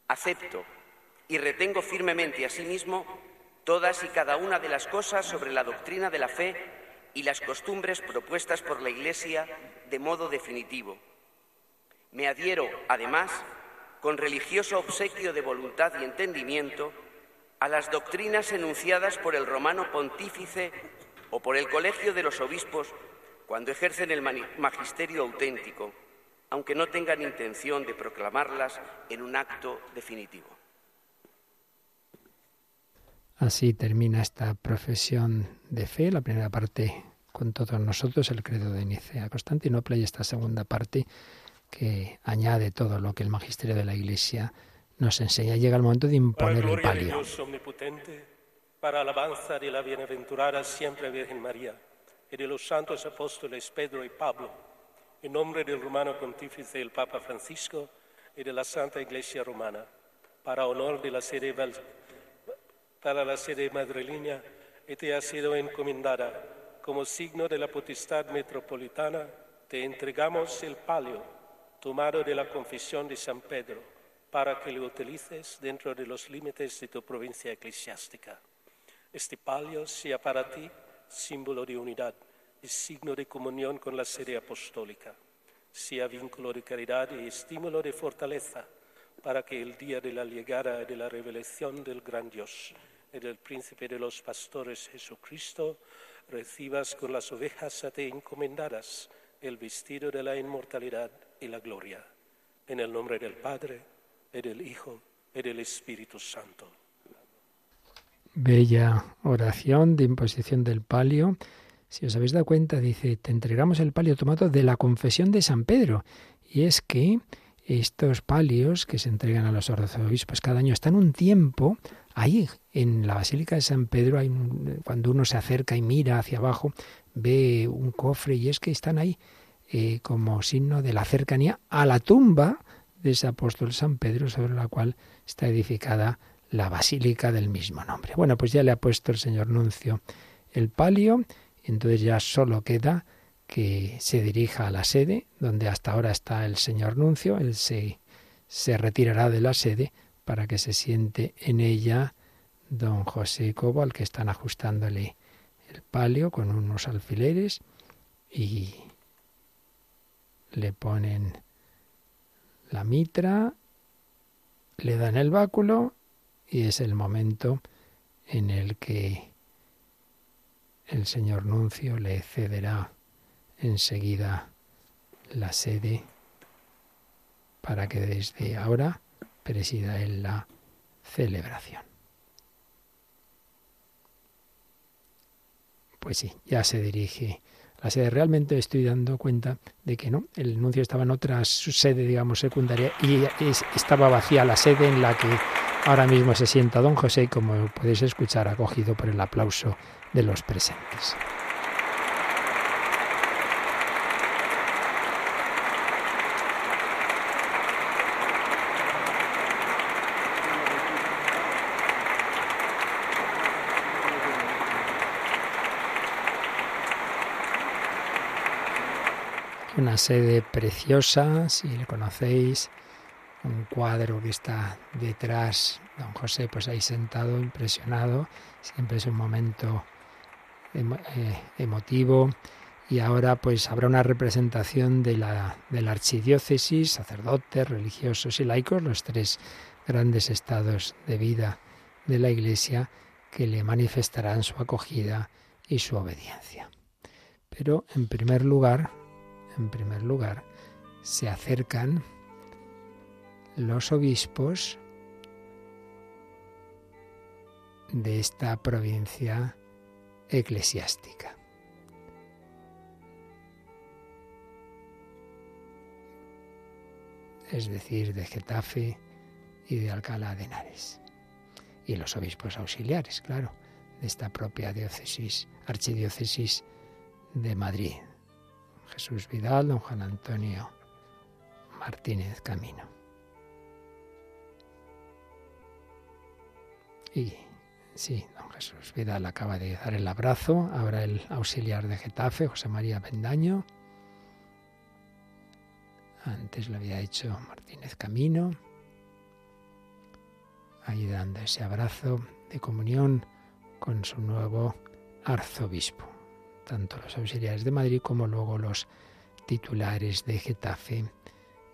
Acepto y retengo firmemente asimismo todas y cada una de las cosas sobre la doctrina de la fe y las costumbres propuestas por la Iglesia de modo definitivo. Me adhiero, además, con religioso obsequio de voluntad y entendimiento, a las doctrinas enunciadas por el romano pontífice o por el colegio de los obispos cuando ejercen el magisterio auténtico, aunque no tengan intención de proclamarlas en un acto definitivo. Así termina esta profesión de fe, la primera parte con todos nosotros, el credo de Nicea Constantinopla, y esta segunda parte que añade todo lo que el magisterio de la Iglesia nos enseña. Llega el momento de imponer el palio. Dios omnipotente, para alabanza de la bienaventurada siempre Virgen María y de los santos apóstoles Pedro y Pablo, en nombre del romano pontífice el Papa Francisco y de la Santa Iglesia Romana, para honor de la sede, para la sede madrileña, y te ha sido encomendada como signo de la potestad metropolitana, te entregamos el palio tomado de la confesión de San Pedro para que lo utilices dentro de los límites de tu provincia eclesiástica. Este palio sea para ti símbolo de unidad y signo de comunión con la sede apostólica, sea vínculo de caridad y estímulo de fortaleza para que el día de la llegada de la revelación del gran Dios y del príncipe de los pastores Jesucristo, recibas con las ovejas a ti encomendadas el vestido de la inmortalidad y la gloria. En el nombre del Padre, y del Hijo, y del Espíritu Santo. Bella oración de imposición del palio. Si os habéis dado cuenta, dice, te entregamos el palio tomado de la confesión de San Pedro. Y es que estos palios que se entregan a los arzobispos cada año están un tiempo ahí en la Basílica de San Pedro. Cuando uno se acerca y mira hacia abajo, ve un cofre y es que están ahí eh, como signo de la cercanía a la tumba de ese apóstol San Pedro sobre la cual está edificada la basílica del mismo nombre. Bueno, pues ya le ha puesto el señor Nuncio el palio, entonces ya solo queda que se dirija a la sede, donde hasta ahora está el señor Nuncio, él se, se retirará de la sede para que se siente en ella don José Cobo, al que están ajustándole el palio con unos alfileres y le ponen la mitra, le dan el báculo y es el momento en el que el señor Nuncio le cederá enseguida la sede para que desde ahora presida él la celebración. Pues sí, ya se dirige la sede. Realmente estoy dando cuenta de que no, el nuncio estaba en otra sede, digamos, secundaria y estaba vacía la sede en la que ahora mismo se sienta don José, como podéis escuchar, acogido por el aplauso de los presentes. Una sede preciosa, si le conocéis, un cuadro que está detrás, don José pues ahí sentado, impresionado, siempre es un momento eh, emotivo y ahora pues habrá una representación de la, de la archidiócesis, sacerdotes, religiosos y laicos, los tres grandes estados de vida de la Iglesia que le manifestarán su acogida y su obediencia. Pero en primer lugar, en primer lugar, se acercan los obispos de esta provincia eclesiástica. Es decir, de Getafe y de Alcalá de Henares. Y los obispos auxiliares, claro, de esta propia diócesis, archidiócesis de Madrid. Jesús Vidal, don Juan Antonio Martínez Camino. Y Sí, don Jesús Vidal acaba de dar el abrazo. Ahora el auxiliar de Getafe, José María Bendaño. Antes lo había hecho Martínez Camino. Ahí dando ese abrazo de comunión con su nuevo arzobispo. Tanto los auxiliares de Madrid como luego los titulares de Getafe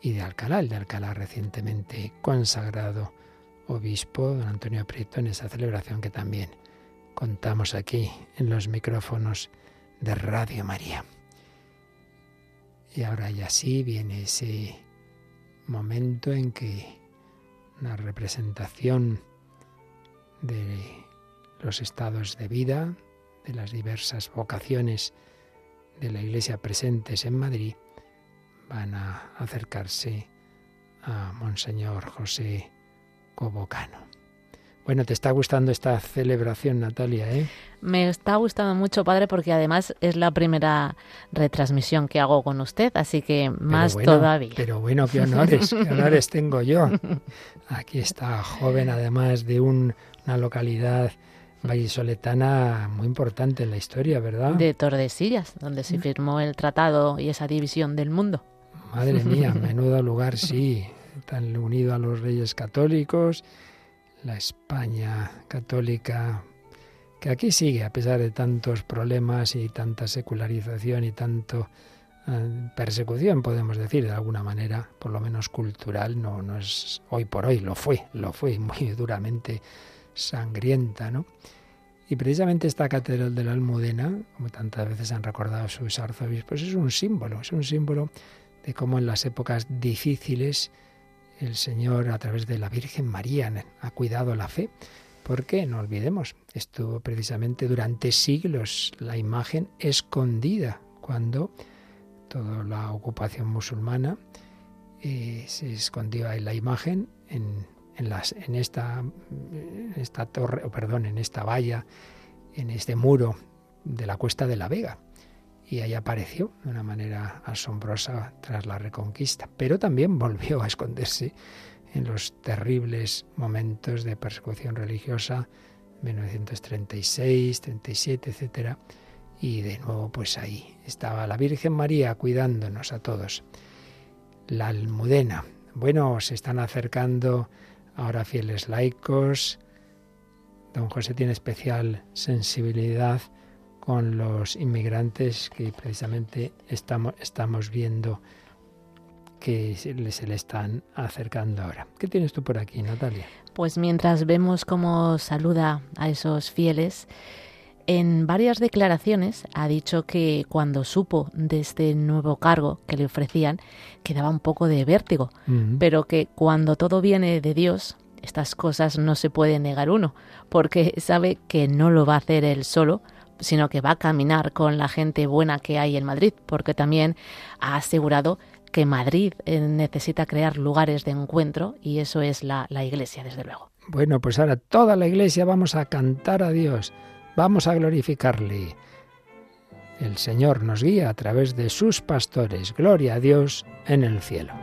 y de Alcalá, el de Alcalá recientemente consagrado obispo, don Antonio Prieto, en esa celebración que también contamos aquí en los micrófonos de Radio María. Y ahora ya sí viene ese momento en que una representación de los estados de vida, de las diversas vocaciones de la Iglesia presentes en Madrid, van a acercarse a Monseñor José Cobocano. Bueno, ¿te está gustando esta celebración, Natalia? Eh? Me está gustando mucho, padre, porque además es la primera retransmisión que hago con usted, así que más todavía. Pero bueno, qué honores, qué honores tengo yo. Aquí está joven, además de una localidad vallisoletana muy importante en la historia, ¿verdad? De Tordesillas, donde se firmó el tratado y esa división del mundo. Madre mía, menudo lugar, sí tan unido a los reyes católicos, la España católica, que aquí sigue a pesar de tantos problemas y tanta secularización y tanto eh, persecución, podemos decir, de alguna manera, por lo menos cultural, no, no es hoy por hoy, lo fue, lo fue muy duramente sangrienta, ¿no? Y precisamente esta catedral de la Almudena, como tantas veces han recordado sus arzobispos, es un símbolo, es un símbolo de cómo en las épocas difíciles el Señor a través de la Virgen María ha cuidado la fe, porque no olvidemos, estuvo precisamente durante siglos la imagen escondida cuando toda la ocupación musulmana eh, se escondió ahí la imagen en, las, en, esta, esta torre, perdón, en esta valla, en este muro de la Cuesta de la Vega. Y ahí apareció de una manera asombrosa tras la reconquista. Pero también volvió a esconderse en los terribles momentos de persecución religiosa, 1936, 37, etcétera. Y de nuevo, pues ahí estaba la Virgen María cuidándonos a todos. La Almudena. Bueno, se están acercando ahora fieles laicos. Don José tiene especial sensibilidad con los inmigrantes que precisamente estamos, estamos viendo que se le, se le están acercando ahora. ¿Qué tienes tú por aquí, Natalia? Pues mientras vemos cómo saluda a esos fieles, en varias declaraciones ha dicho que cuando supo de este nuevo cargo que le ofrecían, quedaba un poco de vértigo, pero que cuando todo viene de Dios, estas cosas no se puede negar uno, porque sabe que no lo va a hacer él solo, sino que va a caminar con la gente buena que hay en Madrid, porque también ha asegurado que Madrid eh, necesita crear lugares de encuentro y eso es la, la iglesia, desde luego. Bueno, pues ahora toda la iglesia vamos a cantar a Dios Vamos a glorificarle. El Señor nos guía a través de sus pastores. Gloria a Dios en el cielo.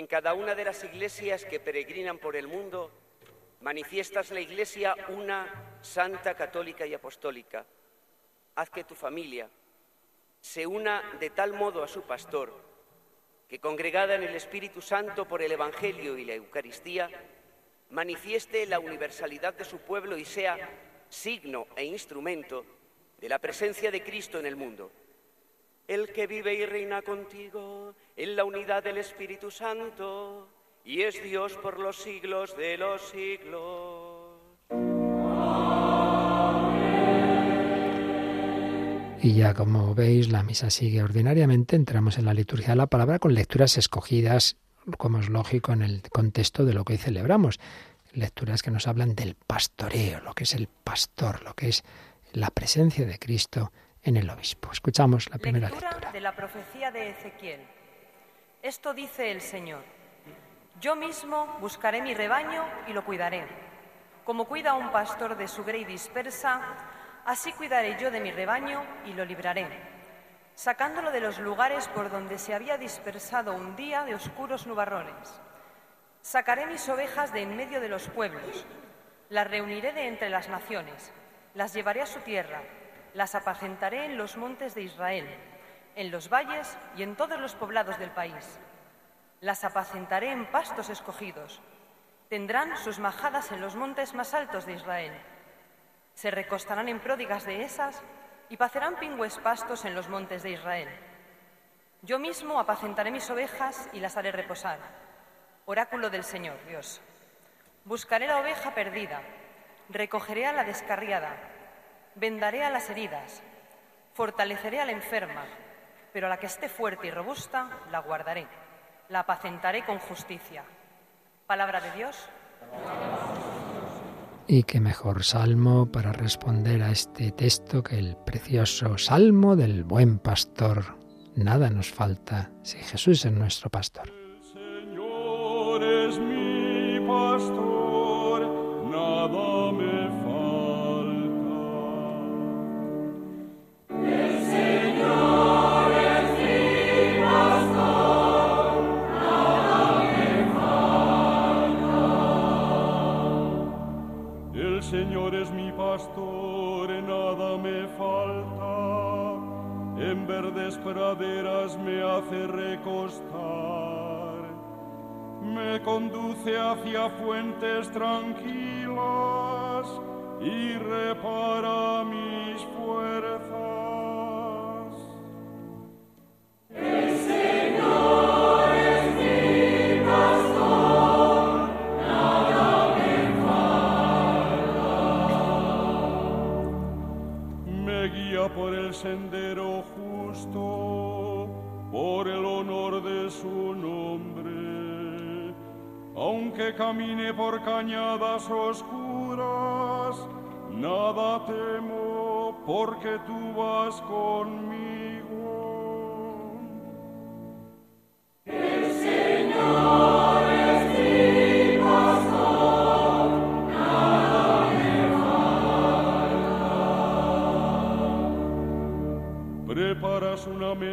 En cada una de las iglesias que peregrinan por el mundo manifiestas la Iglesia una, santa, católica y apostólica. Haz que tu familia se una de tal modo a su pastor, que congregada en el Espíritu Santo por el Evangelio y la Eucaristía, manifieste la universalidad de su pueblo y sea signo e instrumento de la presencia de Cristo en el mundo. El que vive y reina contigo en la unidad del Espíritu Santo y es Dios por los siglos de los siglos. Y ya como veis, la misa sigue ordinariamente. Entramos en la liturgia de la palabra con lecturas escogidas, como es lógico, en el contexto de lo que hoy celebramos. Lecturas que nos hablan del pastoreo, lo que es el pastor, lo que es la presencia de Cristo en el obispo. Escuchamos la primera lectura. lectura. de la profecía de Ezequiel. Esto dice el Señor. Yo mismo buscaré mi rebaño y lo cuidaré. Como cuida un pastor de su grey dispersa, así cuidaré yo de mi rebaño y lo libraré, sacándolo de los lugares por donde se había dispersado un día de oscuros nubarrones. Sacaré mis ovejas de en medio de los pueblos, las reuniré de entre las naciones, las llevaré a su tierra, las apacentaré en los montes de Israel, en los valles y en todos los poblados del país. Las apacentaré en pastos escogidos. Tendrán sus majadas en los montes más altos de Israel. Se recostarán en pródigas de esas y pacerán pingües pastos en los montes de Israel. Yo mismo apacentaré mis ovejas y las haré reposar. Oráculo del Señor, Dios. Buscaré la oveja perdida, recogeré a la descarriada, vendaré a las heridas, fortaleceré a la enferma, pero a la que esté fuerte y robusta la guardaré la apacentaré con justicia. Palabra de Dios. Y qué mejor salmo para responder a este texto que el precioso salmo del buen pastor. Nada nos falta si Jesús es nuestro pastor. El Señor es mi pastor, nada pastor, nada me falta. En verdes praderas me hace recostar. Me conduce hacia fuentes tranquilas y repara mis fuerzas. Sendero justo, por el honor de su nombre. Aunque camine por cañadas oscuras, nada temo, porque tú vas conmigo.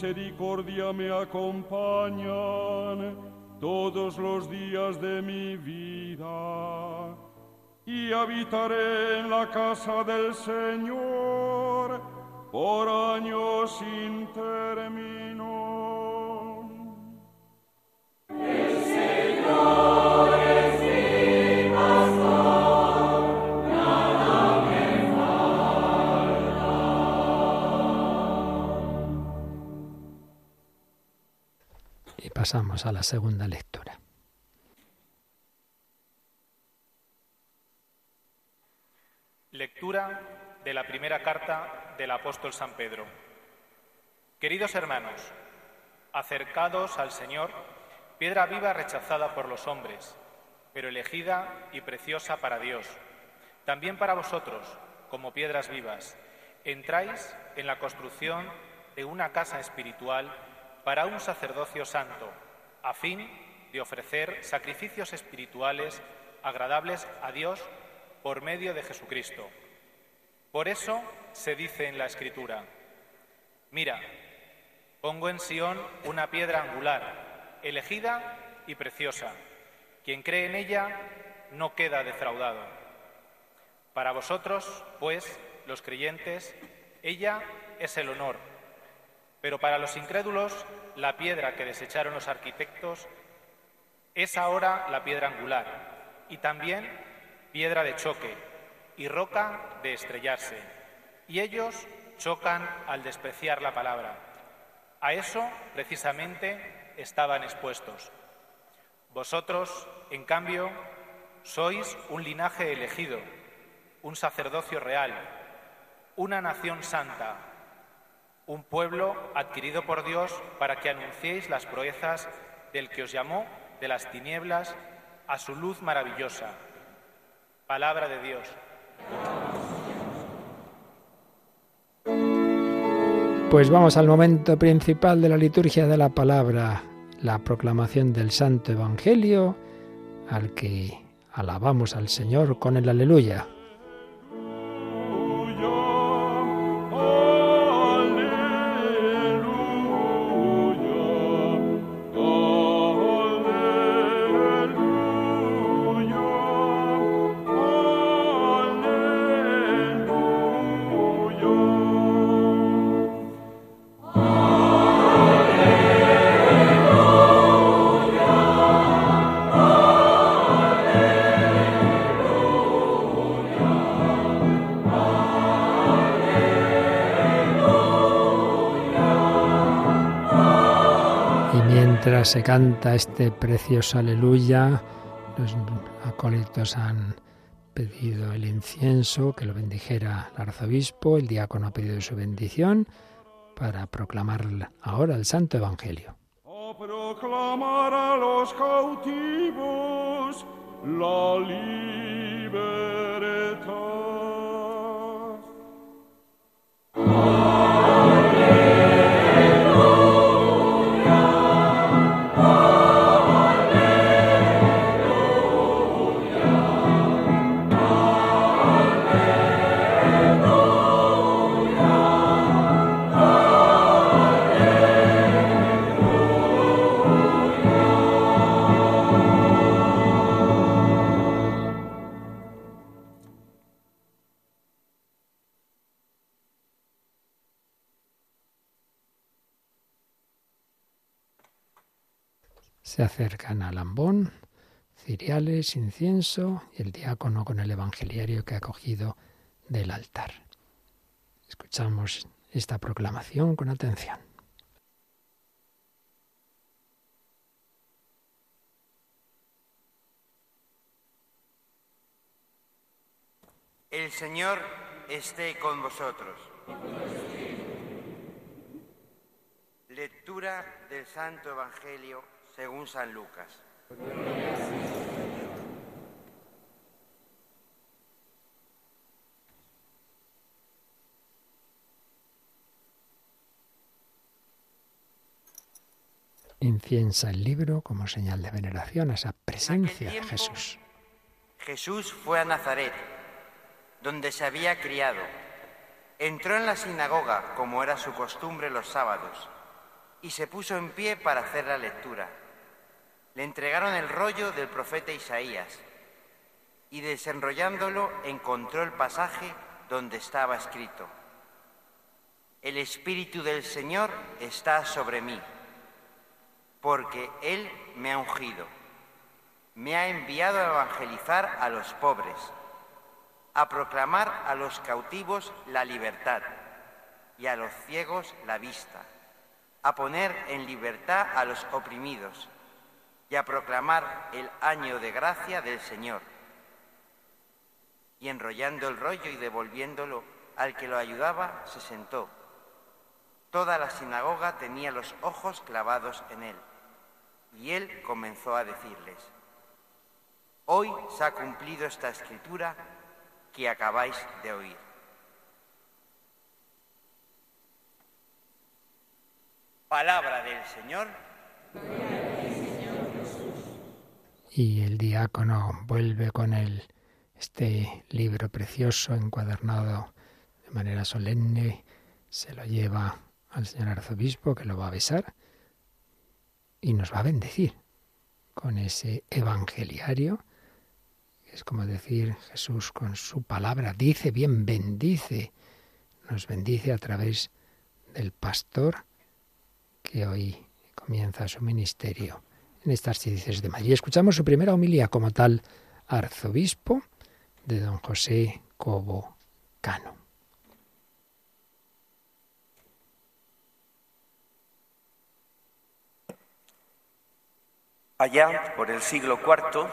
Misericordia me acompañan todos los días de mi vida y habitaré en la casa del Señor por años sin. Pasamos a la segunda lectura. Lectura de la primera carta del apóstol San Pedro. Queridos hermanos, acercados al Señor piedra viva rechazada por los hombres, pero elegida y preciosa para Dios. También para vosotros, como piedras vivas, entráis en la construcción de una casa espiritual para un sacerdocio santo, a fin de ofrecer sacrificios espirituales agradables a Dios por medio de Jesucristo. Por eso se dice en la Escritura, mira, pongo en Sión una piedra angular, elegida y preciosa. Quien cree en ella no queda defraudado. Para vosotros, pues, los creyentes, ella es el honor, pero para los incrédulos, la piedra que desecharon los arquitectos es ahora la piedra angular y también piedra de choque y roca de estrellarse. Y ellos chocan al despreciar la palabra. A eso, precisamente, estaban expuestos. Vosotros, en cambio, sois un linaje elegido, un sacerdocio real, una nación santa, un pueblo adquirido por Dios para que anunciéis las proezas del que os llamó de las tinieblas a su luz maravillosa. Palabra de Dios. Pues vamos al momento principal de la liturgia de la palabra, la proclamación del Santo Evangelio, al que alabamos al Señor con el aleluya. Se canta este precioso aleluya, los acólitos han pedido el incienso, que lo bendijera el arzobispo, el diácono ha pedido su bendición para proclamar ahora el Santo Evangelio. A proclamar a los cautivos la Se acercan al ambón, ciriales, incienso y el diácono con el evangeliario que ha cogido del altar. Escuchamos esta proclamación con atención. El Señor esté con vosotros. Lectura del Santo Evangelio según San Lucas. Inciensa el libro como señal de veneración a esa presencia de Jesús. Jesús fue a Nazaret, donde se había criado. Entró en la sinagoga, como era su costumbre los sábados, y se puso en pie para hacer la lectura. Le entregaron el rollo del profeta Isaías y desenrollándolo encontró el pasaje donde estaba escrito, El Espíritu del Señor está sobre mí, porque Él me ha ungido, me ha enviado a evangelizar a los pobres, a proclamar a los cautivos la libertad y a los ciegos la vista, a poner en libertad a los oprimidos y a proclamar el año de gracia del Señor. Y enrollando el rollo y devolviéndolo al que lo ayudaba, se sentó. Toda la sinagoga tenía los ojos clavados en él. Y él comenzó a decirles, hoy se ha cumplido esta escritura que acabáis de oír. Palabra del Señor. Y el diácono vuelve con el, este libro precioso encuadernado de manera solemne, se lo lleva al señor arzobispo que lo va a besar y nos va a bendecir con ese evangeliario. Es como decir Jesús con su palabra, dice bien, bendice, nos bendice a través del pastor que hoy comienza su ministerio en estas ciudades de Madrid. Escuchamos su primera homilía como tal arzobispo de don José Cobo Cano. Allá, por el siglo IV,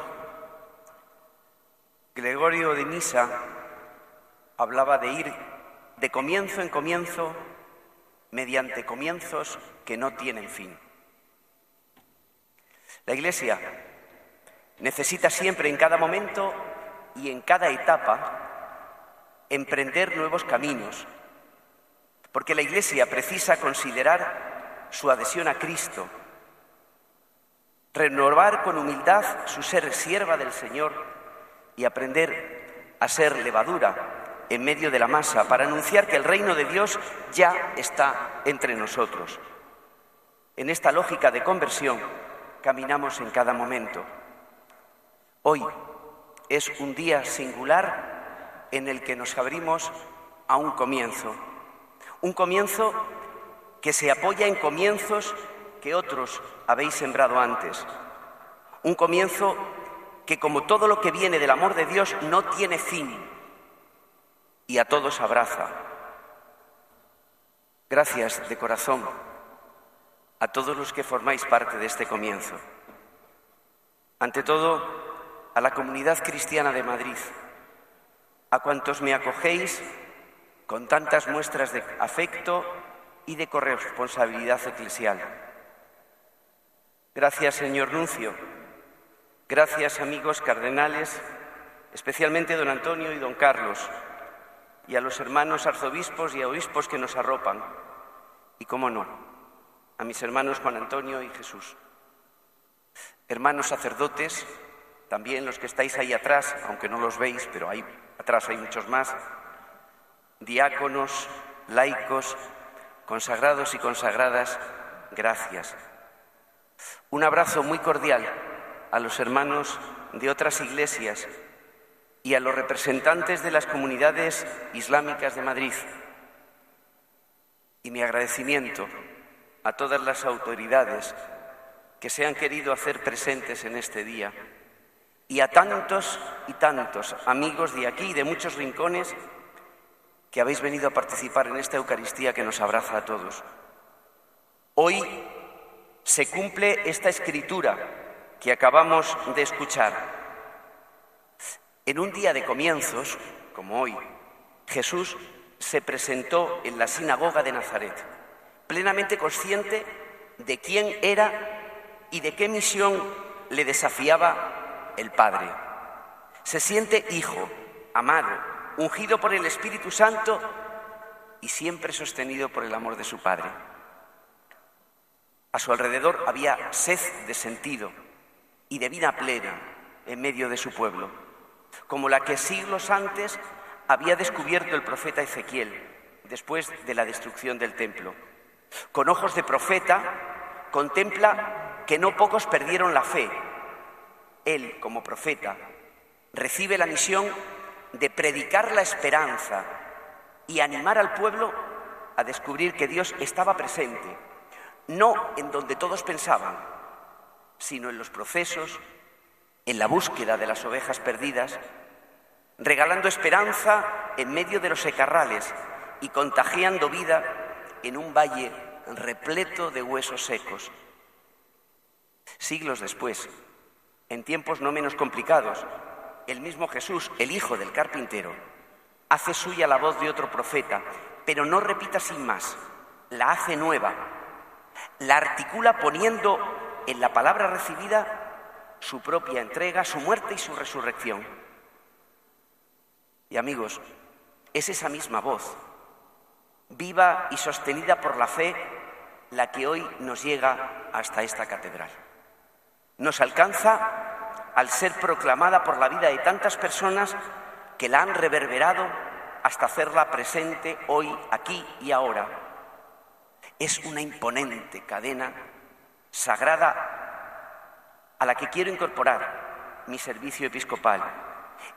Gregorio de Nisa hablaba de ir de comienzo en comienzo mediante comienzos que no tienen fin. La Iglesia necesita siempre, en cada momento y en cada etapa, emprender nuevos caminos, porque la Iglesia precisa considerar su adhesión a Cristo renovar con humildad su ser sierva del Señor y aprender a ser levadura en medio de la masa para anunciar que el reino de Dios ya está entre nosotros. En esta lógica de conversión caminamos en cada momento. Hoy es un día singular en el que nos abrimos a un comienzo, un comienzo que se apoya en comienzos que otros habéis sembrado antes. Un comienzo que, como todo lo que viene del amor de Dios, no tiene fin y a todos abraza. Gracias de corazón a todos los que formáis parte de este comienzo. Ante todo, a la comunidad cristiana de Madrid, a cuantos me acogéis con tantas muestras de afecto y de corresponsabilidad eclesial. Gracias, señor Nuncio. Gracias, amigos cardenales, especialmente don Antonio y don Carlos, y a los hermanos arzobispos y obispos que nos arropan, y, cómo no, a mis hermanos Juan Antonio y Jesús. Hermanos sacerdotes, también los que estáis ahí atrás, aunque no los veis, pero ahí atrás hay muchos más, diáconos, laicos, consagrados y consagradas, gracias. Un abrazo muy cordial a los hermanos de otras iglesias y a los representantes de las comunidades islámicas de Madrid. Y mi agradecimiento a todas las autoridades que se han querido hacer presentes en este día y a tantos y tantos amigos de aquí y de muchos rincones que habéis venido a participar en esta Eucaristía que nos abraza a todos. Hoy se cumple esta escritura que acabamos de escuchar. En un día de comienzos, como hoy, Jesús se presentó en la sinagoga de Nazaret, plenamente consciente de quién era y de qué misión le desafiaba el Padre. Se siente hijo, amado, ungido por el Espíritu Santo y siempre sostenido por el amor de su Padre. A su alrededor había sed de sentido y de vida plena en medio de su pueblo, como la que siglos antes había descubierto el profeta Ezequiel después de la destrucción del templo. Con ojos de profeta contempla que no pocos perdieron la fe. Él, como profeta, recibe la misión de predicar la esperanza y animar al pueblo a descubrir que Dios estaba presente no en donde todos pensaban, sino en los procesos, en la búsqueda de las ovejas perdidas, regalando esperanza en medio de los secarrales y contagiando vida en un valle repleto de huesos secos. Siglos después, en tiempos no menos complicados, el mismo Jesús, el hijo del carpintero, hace suya la voz de otro profeta, pero no repita sin más, la hace nueva la articula poniendo en la palabra recibida su propia entrega, su muerte y su resurrección. Y amigos, es esa misma voz, viva y sostenida por la fe, la que hoy nos llega hasta esta catedral. Nos alcanza al ser proclamada por la vida de tantas personas que la han reverberado hasta hacerla presente hoy, aquí y ahora. Es una imponente cadena sagrada a la que quiero incorporar mi servicio episcopal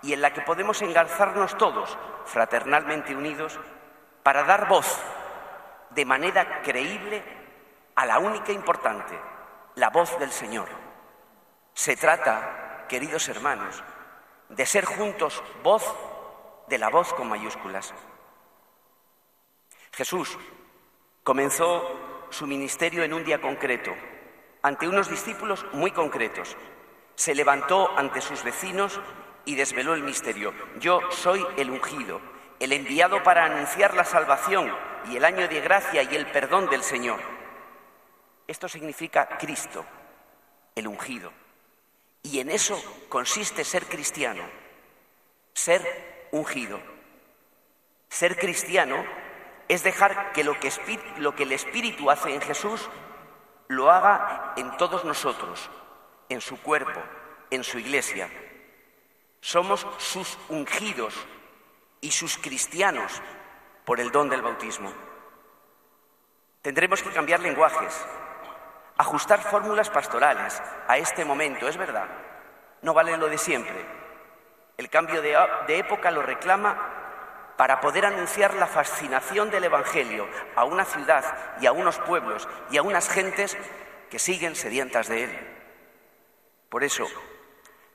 y en la que podemos engarzarnos todos, fraternalmente unidos, para dar voz de manera creíble a la única importante, la voz del Señor. Se trata, queridos hermanos, de ser juntos voz de la voz con mayúsculas. Jesús comenzó su ministerio en un día concreto, ante unos discípulos muy concretos. Se levantó ante sus vecinos y desveló el misterio. Yo soy el ungido, el enviado para anunciar la salvación y el año de gracia y el perdón del Señor. Esto significa Cristo, el ungido. Y en eso consiste ser cristiano, ser ungido. Ser cristiano es dejar que lo que, lo que el Espíritu hace en Jesús lo haga en todos nosotros, en su cuerpo, en su iglesia. Somos sus ungidos y sus cristianos por el don del bautismo. Tendremos que cambiar lenguajes, ajustar fórmulas pastorales a este momento, es verdad. No vale lo de siempre. El cambio de, época lo reclama para poder anunciar la fascinación del Evangelio a una ciudad y a unos pueblos y a unas gentes que siguen sedientas de él. Por eso,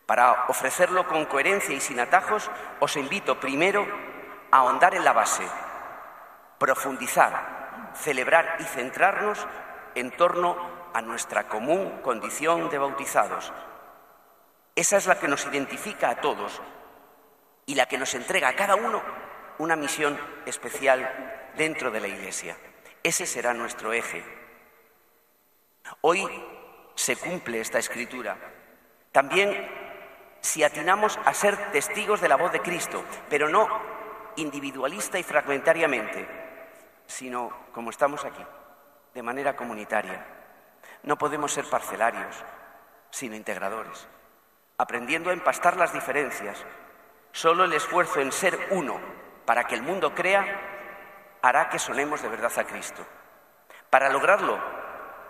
para ofrecerlo con coherencia y sin atajos, os invito primero a ahondar en la base, profundizar, celebrar y centrarnos en torno a nuestra común condición de bautizados. Esa es la que nos identifica a todos y la que nos entrega a cada uno una misión especial dentro de la Iglesia. Ese será nuestro eje. Hoy se cumple esta escritura. También si atinamos a ser testigos de la voz de Cristo, pero no individualista y fragmentariamente, sino como estamos aquí, de manera comunitaria. No podemos ser parcelarios, sino integradores, aprendiendo a empastar las diferencias. Solo el esfuerzo en ser uno para que el mundo crea hará que sonemos de verdad a Cristo. Para lograrlo,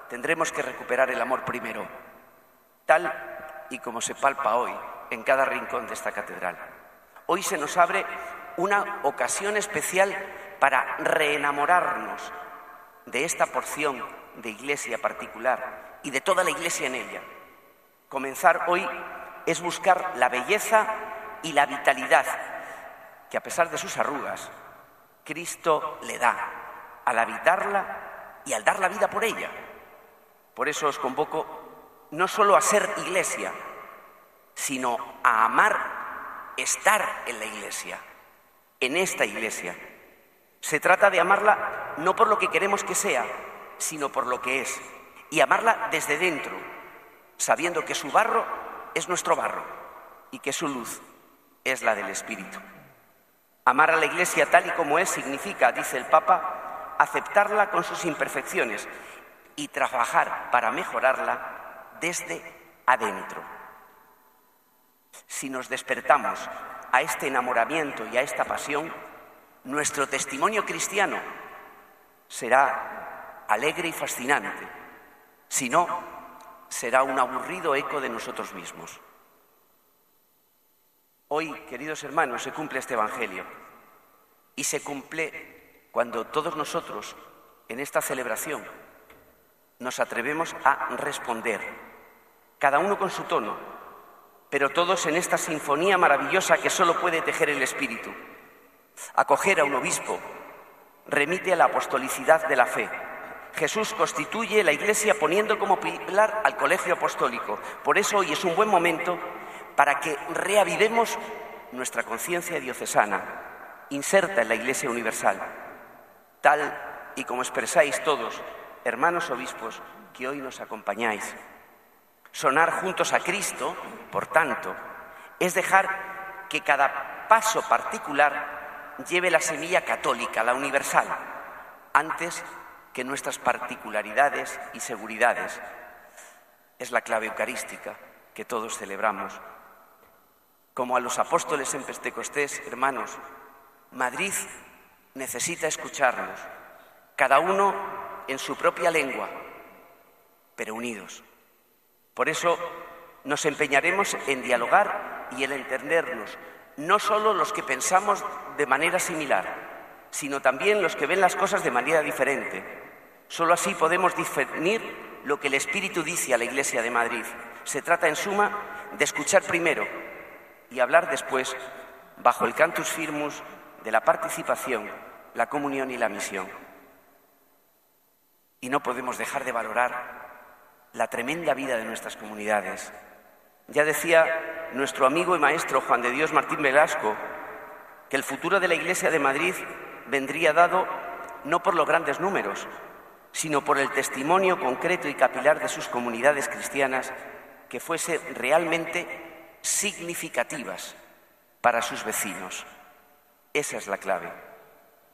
tendremos que recuperar el amor primero, tal y como se palpa hoy en cada rincón de esta catedral. Hoy se nos abre una ocasión especial para reenamorarnos de esta porción de iglesia particular y de toda la iglesia en ella. Comenzar hoy es buscar la belleza y la vitalidad que a pesar de sus arrugas, Cristo le da al habitarla y al dar la vida por ella. Por eso os convoco no solo a ser iglesia, sino a amar estar en la iglesia, en esta iglesia. Se trata de amarla no por lo que queremos que sea, sino por lo que es, y amarla desde dentro, sabiendo que su barro es nuestro barro y que su luz es la del Espíritu. Amar a la Iglesia tal y como es significa, dice el Papa, aceptarla con sus imperfecciones y trabajar para mejorarla desde adentro. Si nos despertamos a este enamoramiento y a esta pasión, nuestro testimonio cristiano será alegre y fascinante. Si no, será un aburrido eco de nosotros mismos. Hoy, queridos hermanos, se cumple este Evangelio y se cumple cuando todos nosotros en esta celebración nos atrevemos a responder, cada uno con su tono, pero todos en esta sinfonía maravillosa que solo puede tejer el Espíritu. Acoger a un obispo remite a la apostolicidad de la fe. Jesús constituye la Iglesia poniendo como pilar al colegio apostólico. Por eso hoy es un buen momento para que reavivemos nuestra conciencia diocesana, inserta en la Iglesia Universal, tal y como expresáis todos, hermanos obispos, que hoy nos acompañáis. Sonar juntos a Cristo, por tanto, es dejar que cada paso particular lleve la semilla católica, la universal, antes que nuestras particularidades y seguridades. Es la clave eucarística que todos celebramos. Como a los apóstoles en Pentecostés, hermanos, Madrid necesita escucharnos, cada uno en su propia lengua, pero unidos. Por eso nos empeñaremos en dialogar y en entendernos, no solo los que pensamos de manera similar, sino también los que ven las cosas de manera diferente. Solo así podemos discernir lo que el Espíritu dice a la Iglesia de Madrid. Se trata, en suma, de escuchar primero y hablar después, bajo el cantus firmus de la participación, la comunión y la misión. Y no podemos dejar de valorar la tremenda vida de nuestras comunidades. Ya decía nuestro amigo y maestro Juan de Dios Martín Velasco que el futuro de la Iglesia de Madrid vendría dado no por los grandes números, sino por el testimonio concreto y capilar de sus comunidades cristianas que fuese realmente significativas para sus vecinos. Esa es la clave.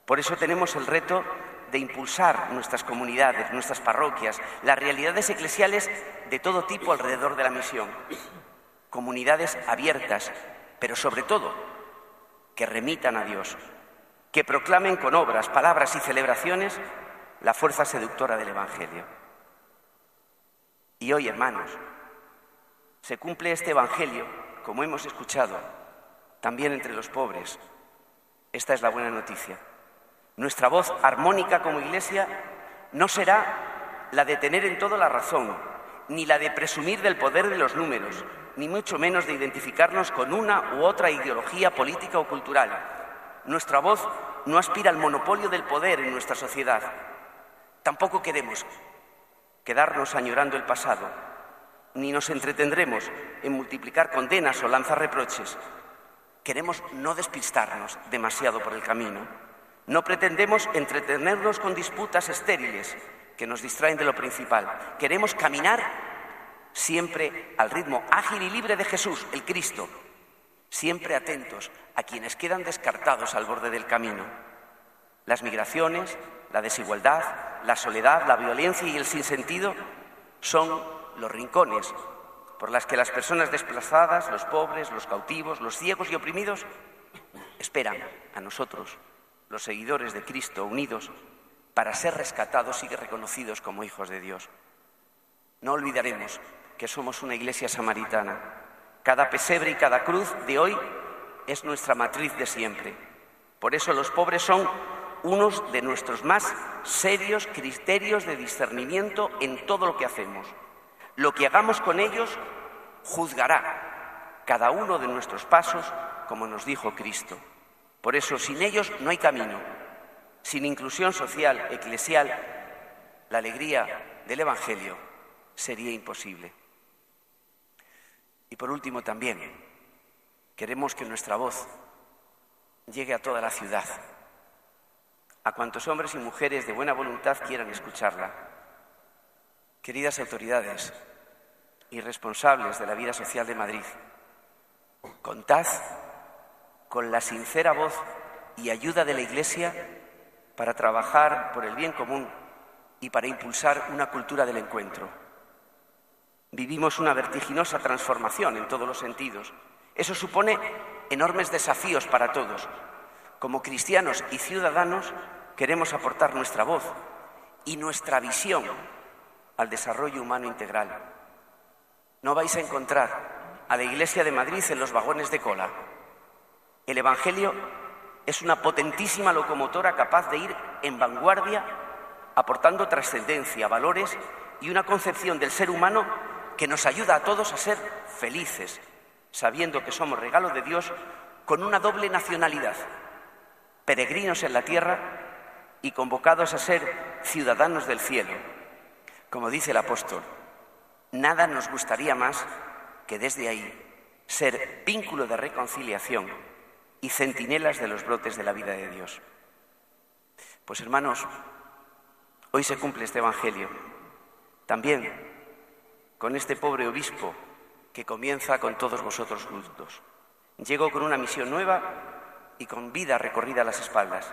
Por eso tenemos el reto de impulsar nuestras comunidades, nuestras parroquias, las realidades eclesiales de todo tipo alrededor de la misión. Comunidades abiertas, pero sobre todo que remitan a Dios, que proclamen con obras, palabras y celebraciones la fuerza seductora del Evangelio. Y hoy, hermanos, se cumple este Evangelio, como hemos escuchado, también entre los pobres. Esta es la buena noticia. Nuestra voz armónica como Iglesia no será la de tener en todo la razón, ni la de presumir del poder de los números, ni mucho menos de identificarnos con una u otra ideología política o cultural. Nuestra voz no aspira al monopolio del poder en nuestra sociedad. Tampoco queremos quedarnos añorando el pasado, ni nos entretendremos en multiplicar condenas o lanzar reproches. Queremos no despistarnos demasiado por el camino. No pretendemos entretenernos con disputas estériles que nos distraen de lo principal. Queremos caminar siempre al ritmo ágil y libre de Jesús, el Cristo, siempre atentos a quienes quedan descartados al borde del camino. Las migraciones, la desigualdad, la soledad, la violencia y el sinsentido son los rincones por las que las personas desplazadas, los pobres, los cautivos, los ciegos y oprimidos esperan a nosotros los seguidores de Cristo unidos para ser rescatados y reconocidos como hijos de Dios. No olvidaremos que somos una iglesia samaritana. Cada pesebre y cada cruz de hoy es nuestra matriz de siempre. Por eso los pobres son unos de nuestros más serios criterios de discernimiento en todo lo que hacemos. Lo que hagamos con ellos juzgará cada uno de nuestros pasos, como nos dijo Cristo. Por eso, sin ellos no hay camino. Sin inclusión social, eclesial, la alegría del Evangelio sería imposible. Y por último también, queremos que nuestra voz llegue a toda la ciudad, a cuantos hombres y mujeres de buena voluntad quieran escucharla. Queridas autoridades y responsables de la vida social de Madrid, contad con la sincera voz y ayuda de la Iglesia para trabajar por el bien común y para impulsar una cultura del encuentro. Vivimos una vertiginosa transformación en todos los sentidos. Eso supone enormes desafíos para todos. Como cristianos y ciudadanos queremos aportar nuestra voz y nuestra visión al desarrollo humano integral. No vais a encontrar a la Iglesia de Madrid en los vagones de cola el Evangelio es una potentísima locomotora capaz de ir en vanguardia, aportando trascendencia, valores y una concepción del ser humano que nos ayuda a todos a ser felices, sabiendo que somos regalo de Dios con una doble nacionalidad, peregrinos en la tierra y convocados a ser ciudadanos del cielo. Como dice el apóstol, nada nos gustaría más que desde ahí ser vínculo de reconciliación y centinelas de los brotes de la vida de Dios. Pues hermanos, hoy se cumple este Evangelio. También con este pobre obispo que comienza con todos vosotros juntos. Llego con una misión nueva y con vida recorrida a las espaldas.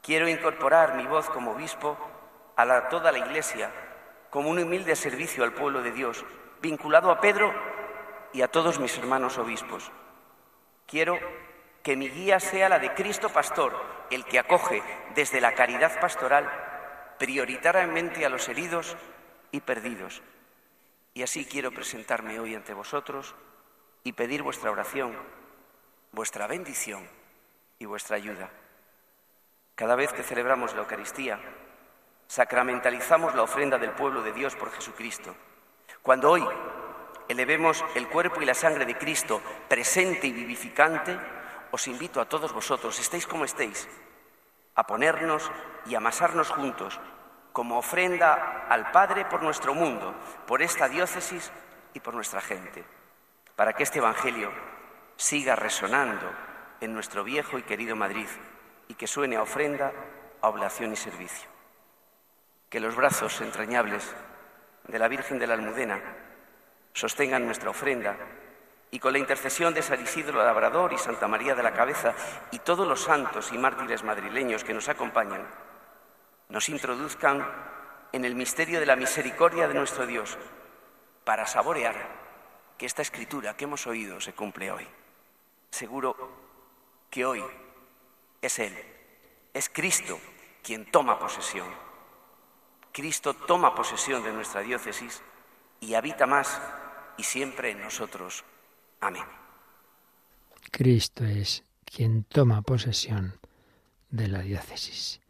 Quiero incorporar mi voz como obispo a toda la Iglesia como un humilde servicio al pueblo de Dios, vinculado a Pedro y a todos mis hermanos obispos. Quiero que mi guía sea la de Cristo Pastor, el que acoge desde la caridad pastoral prioritariamente a los heridos y perdidos. Y así quiero presentarme hoy ante vosotros y pedir vuestra oración, vuestra bendición y vuestra ayuda. Cada vez que celebramos la Eucaristía, sacramentalizamos la ofrenda del pueblo de Dios por Jesucristo. Cuando hoy elevemos el cuerpo y la sangre de Cristo presente y vivificante, os invito a todos vosotros, estéis como estéis, a ponernos y amasarnos juntos como ofrenda al Padre por nuestro mundo, por esta diócesis y por nuestra gente, para que este Evangelio siga resonando en nuestro viejo y querido Madrid y que suene a ofrenda, a oblación y servicio. Que los brazos entrañables de la Virgen de la Almudena sostengan nuestra ofrenda y con la intercesión de San Isidro Labrador y Santa María de la Cabeza y todos los santos y mártires madrileños que nos acompañan, nos introduzcan en el misterio de la misericordia de nuestro Dios para saborear que esta escritura que hemos oído se cumple hoy. Seguro que hoy es Él, es Cristo quien toma posesión. Cristo toma posesión de nuestra diócesis y habita más y siempre en nosotros. Amén. Cristo es quien toma posesión de la diócesis.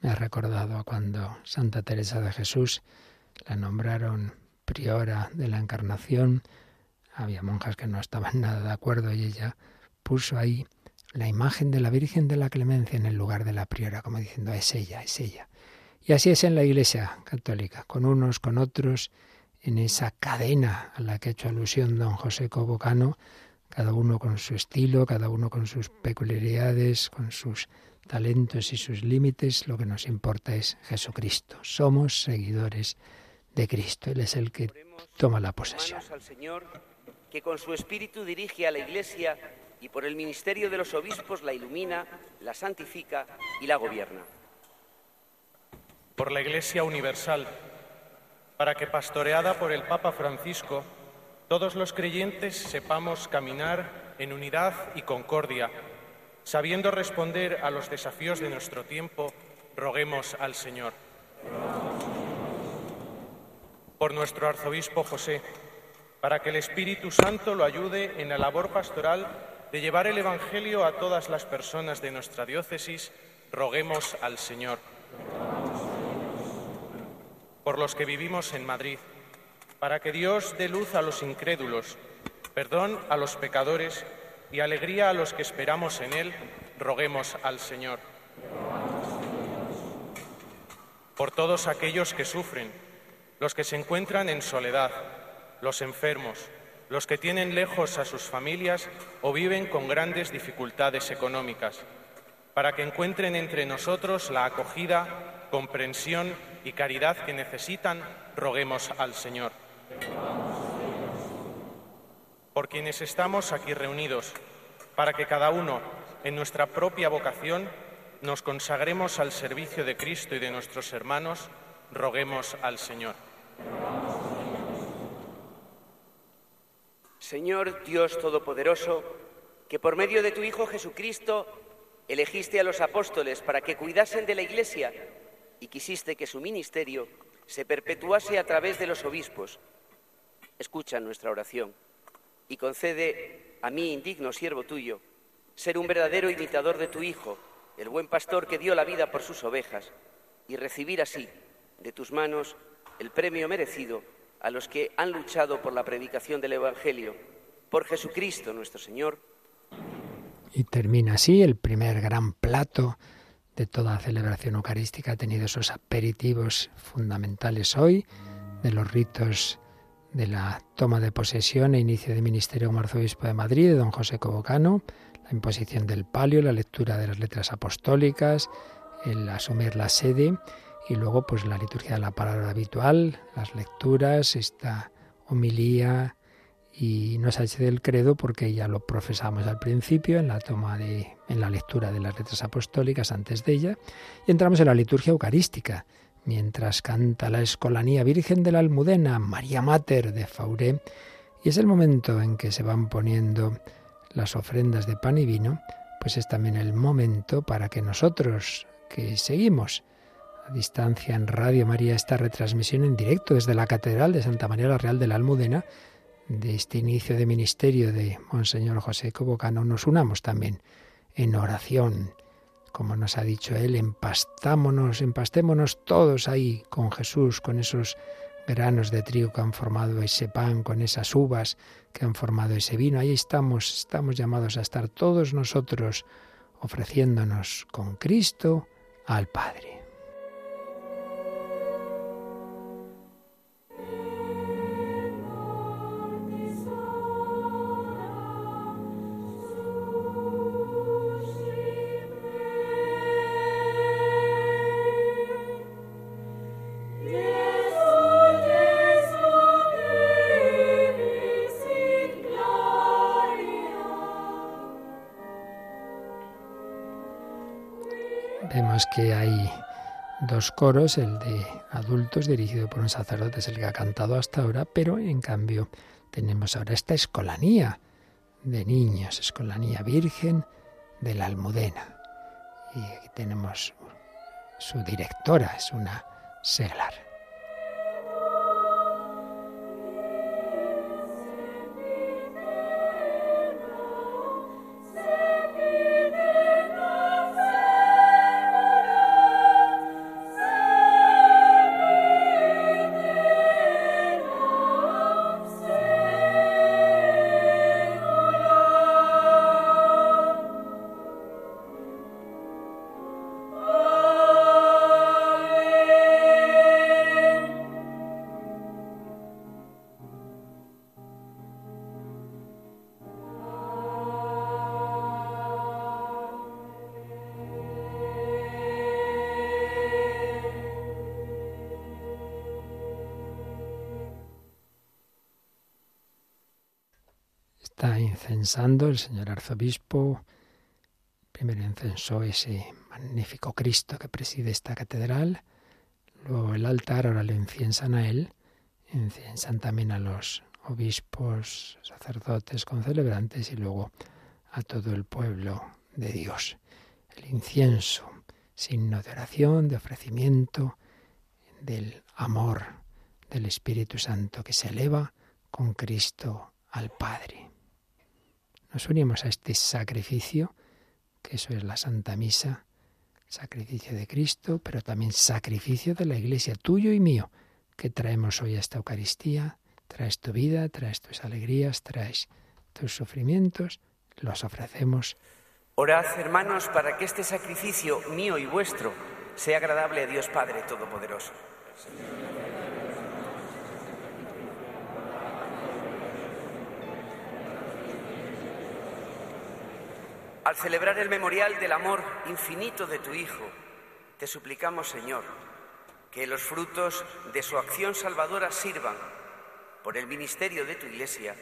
Me ha recordado cuando Santa Teresa de Jesús la nombraron priora de la Encarnación. Había monjas que no estaban nada de acuerdo y ella puso ahí la imagen de la Virgen de la Clemencia en el lugar de la priora, como diciendo, es ella, es ella. Y así es en la Iglesia católica, con unos, con otros, en esa cadena a la que ha hecho alusión don José Cobocano, cada uno con su estilo, cada uno con sus peculiaridades, con sus talentos y sus límites, lo que nos importa es Jesucristo. Somos seguidores de Cristo. Él es el que toma la posesión. Al Señor, que con su espíritu dirige a la Iglesia y por el ministerio de los obispos la ilumina, la santifica y la gobierna. Por la Iglesia universal, para que pastoreada por el Papa Francisco, todos los creyentes sepamos caminar en unidad y concordia Sabiendo responder a los desafíos de nuestro tiempo, roguemos al Señor. Por nuestro arzobispo José, para que el Espíritu Santo lo ayude en la labor pastoral de llevar el Evangelio a todas las personas de nuestra diócesis, roguemos al Señor. Por los que vivimos en Madrid, para que Dios dé luz a los incrédulos, perdón a los pecadores, y alegría a los que esperamos en Él, roguemos al Señor. Por todos aquellos que sufren, los que se encuentran en soledad, los enfermos, los que tienen lejos a sus familias o viven con grandes dificultades económicas, para que encuentren entre nosotros la acogida, comprensión y caridad que necesitan, roguemos al Señor por quienes estamos aquí reunidos, para que cada uno, en nuestra propia vocación, nos consagremos al servicio de Cristo y de nuestros hermanos, roguemos al Señor. Señor Dios Todopoderoso, que por medio de tu Hijo Jesucristo elegiste a los apóstoles para que cuidasen de la Iglesia y quisiste que su ministerio se perpetuase a través de los obispos. Escucha nuestra oración y concede a mí, indigno siervo tuyo, ser un verdadero imitador de tu Hijo, el buen pastor que dio la vida por sus ovejas, y recibir así de tus manos el premio merecido a los que han luchado por la predicación del Evangelio, por Jesucristo nuestro Señor. Y termina así el primer gran plato de toda celebración eucarística. Ha tenido esos aperitivos fundamentales hoy de los ritos de la toma de posesión e inicio de ministerio como arzobispo de Madrid de don José Cobocano, la imposición del palio, la lectura de las letras apostólicas, el asumir la sede y luego pues la liturgia de la palabra habitual, las lecturas, esta homilía y no se ha del credo porque ya lo profesamos al principio en la toma de en la lectura de las letras apostólicas antes de ella y entramos en la liturgia eucarística mientras canta la escolanía Virgen de la Almudena María Mater de Fauré y es el momento en que se van poniendo las ofrendas de pan y vino pues es también el momento para que nosotros que seguimos a distancia en Radio María esta retransmisión en directo desde la Catedral de Santa María la Real de la Almudena de este inicio de ministerio de Monseñor José Cobocano, nos unamos también en oración. Como nos ha dicho él, empastámonos, empastémonos todos ahí con Jesús, con esos granos de trigo que han formado ese pan, con esas uvas que han formado ese vino. Ahí estamos, estamos llamados a estar todos nosotros ofreciéndonos con Cristo al Padre. Coros, el de adultos dirigido por un sacerdote es el que ha cantado hasta ahora, pero en cambio tenemos ahora esta escolanía de niños, escolanía virgen de la Almudena. Y aquí tenemos su directora, es una seglar. El señor arzobispo. Primero incensó ese magnífico Cristo que preside esta catedral. Luego el altar, ahora le inciensan a él. Inciensan también a los obispos, sacerdotes, concelebrantes y luego a todo el pueblo de Dios. El incienso, signo de oración, de ofrecimiento, del amor del Espíritu Santo que se eleva con Cristo al Padre. Nos unimos a este sacrificio, que eso es la Santa Misa, sacrificio de Cristo, pero también sacrificio de la Iglesia, tuyo y mío, que traemos hoy a esta Eucaristía. Traes tu vida, traes tus alegrías, traes tus sufrimientos, los ofrecemos. Orad, hermanos, para que este sacrificio mío y vuestro sea agradable a Dios Padre Todopoderoso. Al celebrar el memorial del amor infinito de tu Hijo, te suplicamos, Señor, que los frutos de su acción salvadora sirvan por el ministerio de tu Iglesia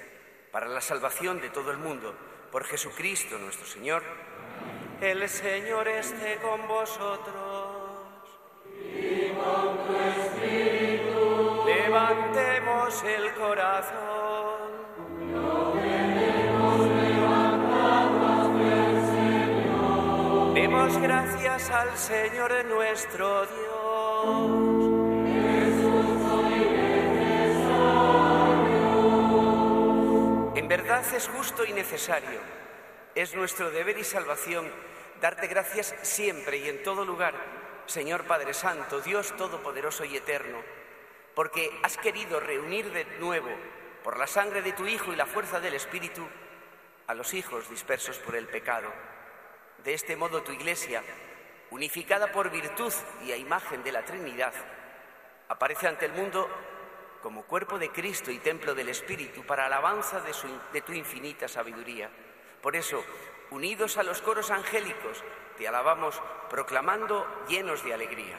para la salvación de todo el mundo, por Jesucristo nuestro Señor. El Señor esté con vosotros. Y con tu espíritu. Levantemos el corazón. Gracias al Señor nuestro Dios. En verdad es justo y necesario. Es nuestro deber y salvación darte gracias siempre y en todo lugar, Señor Padre Santo, Dios Todopoderoso y Eterno, porque has querido reunir de nuevo, por la sangre de tu Hijo y la fuerza del Espíritu, a los hijos dispersos por el pecado de este modo tu Iglesia, unificada por virtud y a imagen de la Trinidad, aparece ante el mundo como cuerpo de Cristo y templo del Espíritu para alabanza de, tu infinita sabiduría. Por eso, unidos a los coros angélicos, te alabamos proclamando llenos de alegría.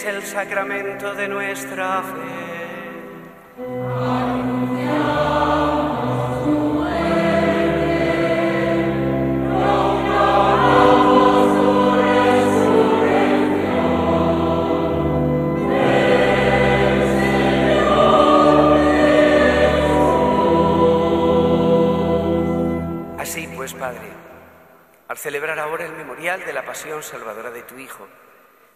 Es el sacramento de nuestra fe.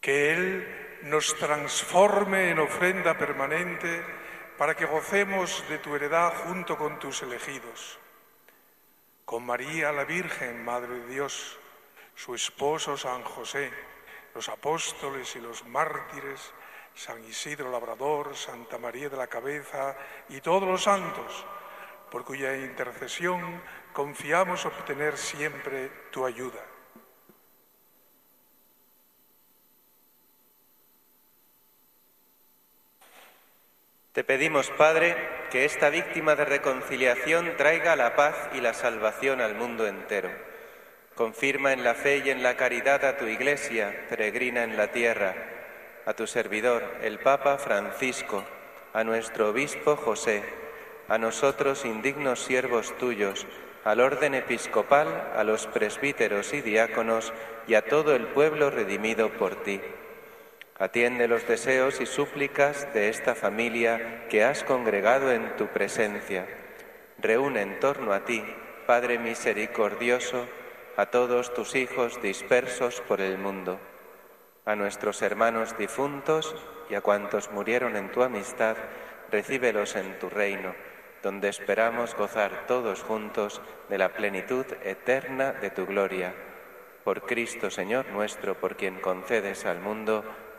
Que Él nos transforme en ofrenda permanente para que gocemos de tu heredad junto con tus elegidos. Con María la Virgen, Madre de Dios, su esposo San José, los apóstoles y los mártires, San Isidro Labrador, Santa María de la Cabeza y todos los santos, por cuya intercesión confiamos obtener siempre tu ayuda. Te pedimos, Padre, que esta víctima de reconciliación traiga la paz y la salvación al mundo entero. Confirma en la fe y en la caridad a tu Iglesia, peregrina en la tierra, a tu servidor, el Papa Francisco, a nuestro Obispo José, a nosotros indignos siervos tuyos, al orden episcopal, a los presbíteros y diáconos y a todo el pueblo redimido por ti. Atiende los deseos y súplicas de esta familia que has congregado en tu presencia. Reúne en torno a ti, Padre misericordioso, a todos tus hijos dispersos por el mundo, a nuestros hermanos difuntos y a cuantos murieron en tu amistad, recíbelos en tu reino, donde esperamos gozar todos juntos de la plenitud eterna de tu gloria. Por Cristo Señor nuestro, por quien concedes al mundo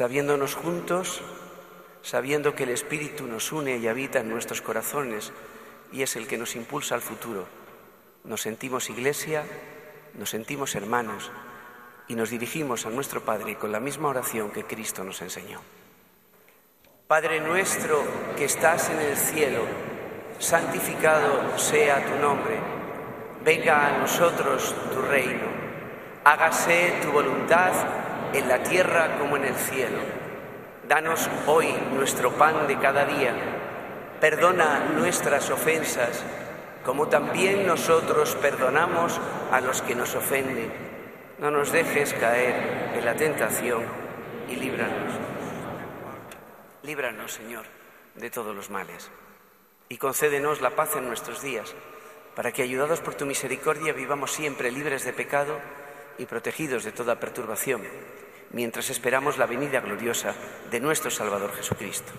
Sabiéndonos juntos, sabiendo que el Espíritu nos une y habita en nuestros corazones y es el que nos impulsa al futuro. Nos sentimos iglesia, nos sentimos hermanos y nos dirigimos a nuestro Padre con la misma oración que Cristo nos enseñó. Padre nuestro que estás en el cielo, santificado sea tu nombre, venga a nosotros tu reino, hágase tu voluntad en la tierra como en el cielo. Danos hoy nuestro pan de cada día, perdona nuestras ofensas, como también nosotros perdonamos a los que nos ofenden. No nos dejes caer en la tentación y líbranos. Líbranos, Señor, de todos los males y concédenos la paz en nuestros días, para que, ayudados por tu misericordia, vivamos siempre libres de pecado y protegidos de toda perturbación, mientras esperamos la venida gloriosa de nuestro Salvador Jesucristo.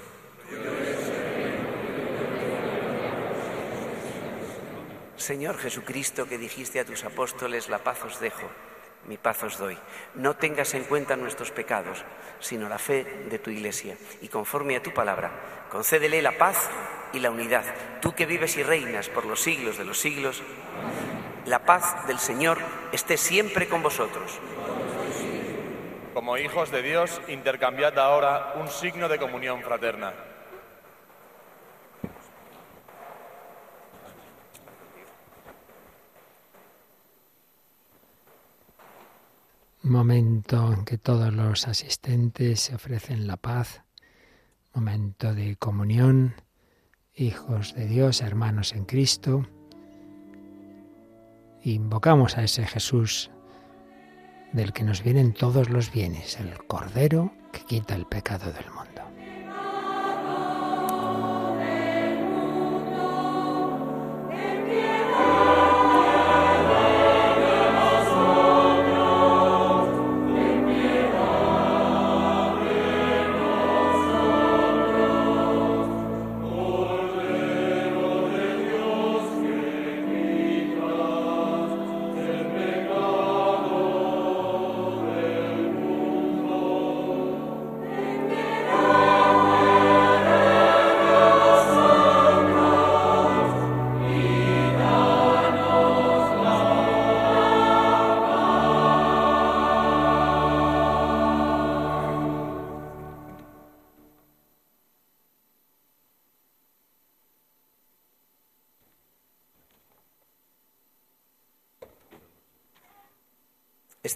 Señor Jesucristo, que dijiste a tus apóstoles, la paz os dejo, mi paz os doy. No tengas en cuenta nuestros pecados, sino la fe de tu Iglesia. Y conforme a tu palabra, concédele la paz y la unidad. Tú que vives y reinas por los siglos de los siglos, la paz del Señor esté siempre con vosotros. Como hijos de Dios, intercambiad ahora un signo de comunión fraterna. momento en que todos los asistentes se ofrecen la paz, momento de comunión, hijos de Dios, hermanos en Cristo. Invocamos a ese Jesús del que nos vienen todos los bienes, el Cordero que quita el pecado del mundo.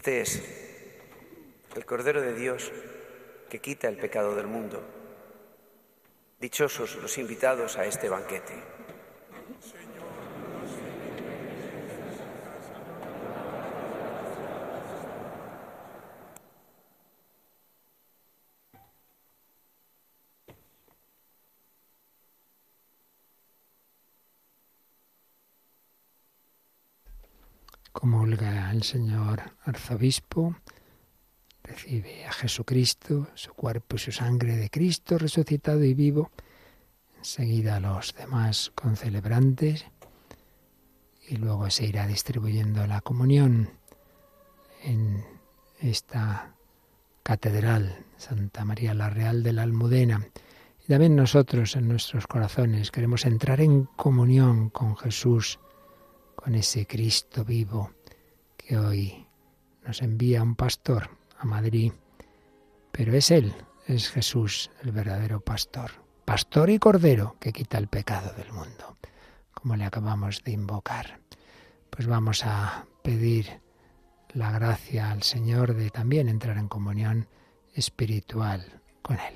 Este es el Cordero de Dios que quita el pecado del mundo. Dichosos los invitados a este banquete. El señor arzobispo, recibe a Jesucristo, su cuerpo y su sangre de Cristo resucitado y vivo, enseguida a los demás concelebrantes y luego se irá distribuyendo la comunión en esta catedral Santa María la Real de la Almudena. Y también nosotros en nuestros corazones queremos entrar en comunión con Jesús con ese Cristo vivo que hoy nos envía un pastor a Madrid. Pero es Él, es Jesús, el verdadero pastor. Pastor y cordero que quita el pecado del mundo, como le acabamos de invocar. Pues vamos a pedir la gracia al Señor de también entrar en comunión espiritual con Él.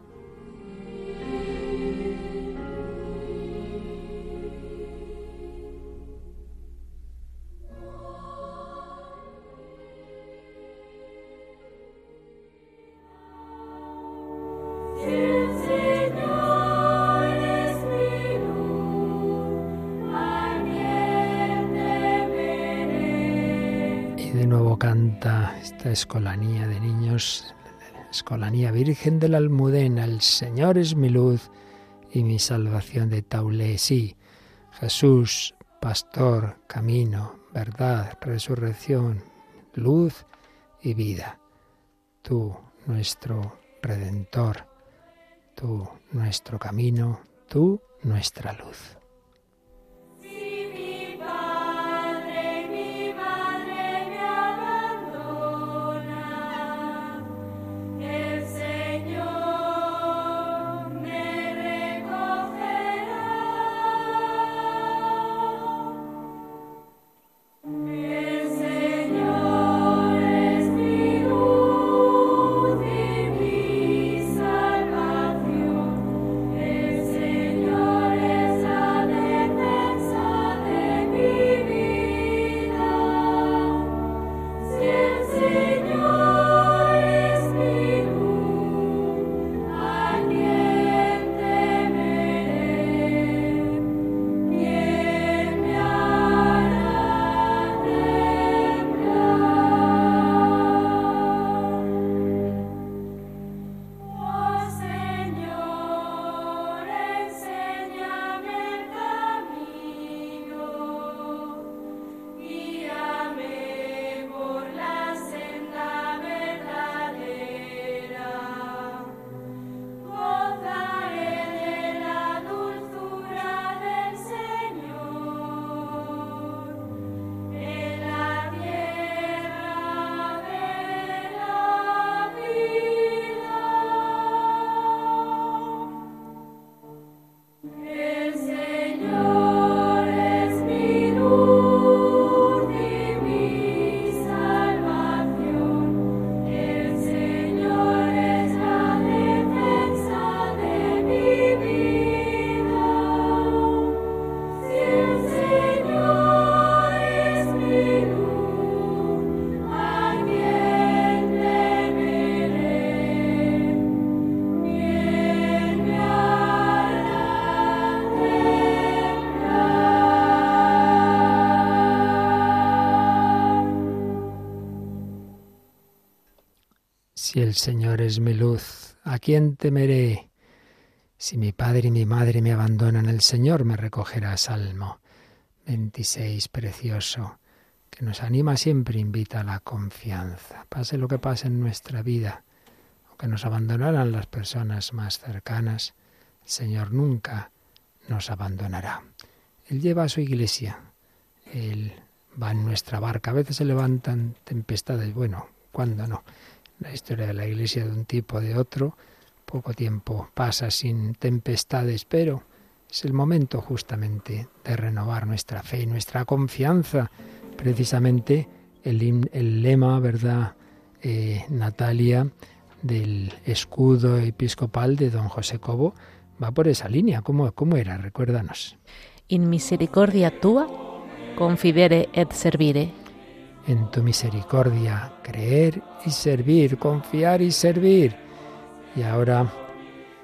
Escolanía de niños, escolanía Virgen de la Almudena, el Señor es mi luz y mi salvación de Taulé. Sí, Jesús, pastor, camino, verdad, resurrección, luz y vida. Tú, nuestro redentor, tú, nuestro camino, tú, nuestra luz. Si el Señor es mi luz, ¿a quién temeré? Si mi padre y mi madre me abandonan, el Señor me recogerá. Salmo 26, precioso, que nos anima siempre, invita a la confianza. Pase lo que pase en nuestra vida, aunque nos abandonaran las personas más cercanas, el Señor nunca nos abandonará. Él lleva a su iglesia, Él va en nuestra barca. A veces se levantan tempestades, bueno, ¿cuándo no? La historia de la Iglesia de un tipo de otro. Poco tiempo pasa sin tempestades, pero es el momento justamente de renovar nuestra fe y nuestra confianza. Precisamente el, el lema, ¿verdad, eh, Natalia, del escudo episcopal de don José Cobo, va por esa línea. ¿Cómo, cómo era? Recuérdanos. In misericordia tua confidere et servire en tu misericordia, creer y servir, confiar y servir. Y ahora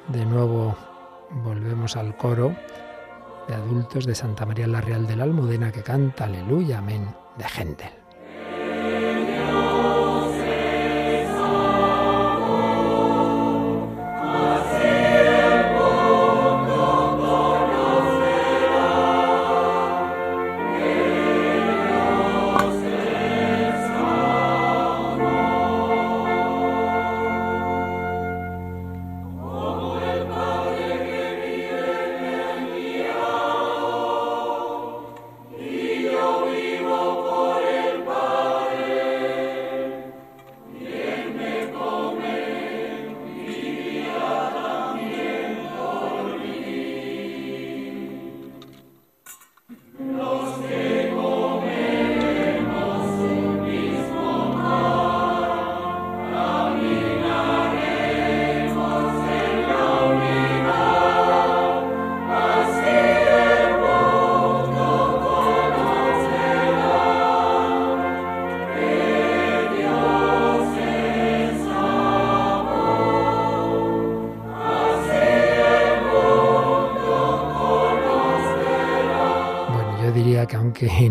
de nuevo volvemos al coro de adultos de Santa María la Real de la Almudena que canta Aleluya, amén de Händel.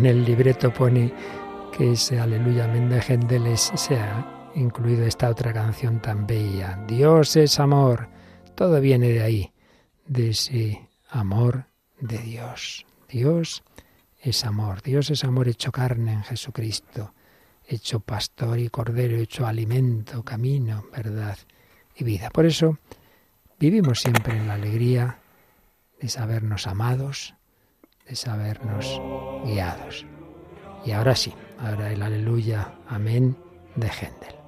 El libreto pone que ese Aleluya Amén de Händel se ha incluido esta otra canción tan bella. Dios es amor. Todo viene de ahí, de ese amor de Dios. Dios es amor. Dios es amor hecho carne en Jesucristo, hecho pastor y cordero, hecho alimento, camino, verdad y vida. Por eso vivimos siempre en la alegría de sabernos amados, de sabernos guiados. Y ahora sí, ahora el aleluya, amén de Händel.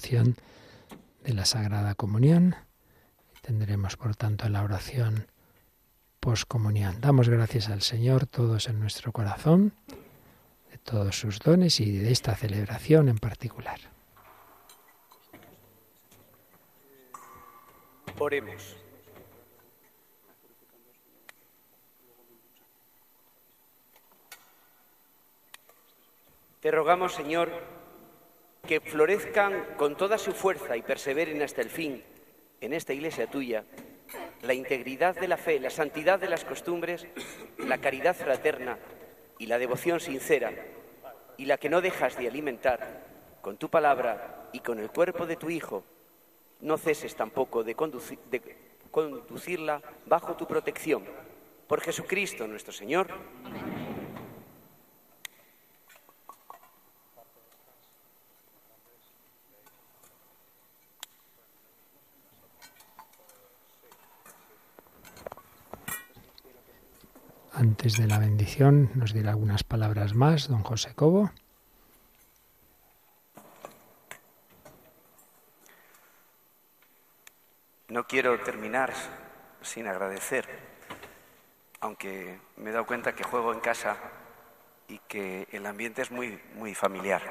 De la Sagrada Comunión. Tendremos, por tanto, la oración poscomunión. Damos gracias al Señor todos en nuestro corazón, de todos sus dones y de esta celebración en particular. Oremos. Te rogamos, Señor, que florezcan con toda su fuerza y perseveren hasta el fin en esta iglesia tuya la integridad de la fe, la santidad de las costumbres, la caridad fraterna y la devoción sincera, y la que no dejas de alimentar con tu palabra y con el cuerpo de tu Hijo, no ceses tampoco de, conducirla bajo tu protección. Por Jesucristo nuestro Señor. Antes de la bendición nos dirá algunas palabras más don José Cobo. No quiero terminar sin agradecer, aunque me he dado cuenta que juego en casa y que el ambiente es muy, muy familiar.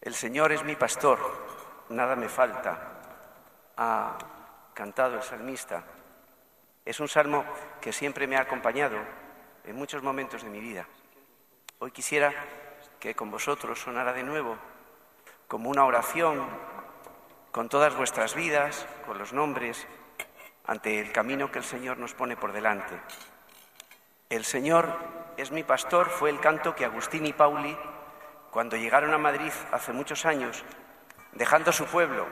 El Señor es mi pastor, nada me falta, ha cantado el salmista. Es un salmo que siempre me ha acompañado en muchos momentos de mi vida. Hoy quisiera que con vosotros sonara de nuevo como una oración con todas vuestras vidas, con los nombres, ante el camino que el Señor nos pone por delante. El Señor es mi pastor fue el canto que Agustín y Pauli, cuando llegaron a Madrid hace muchos años, dejando su pueblo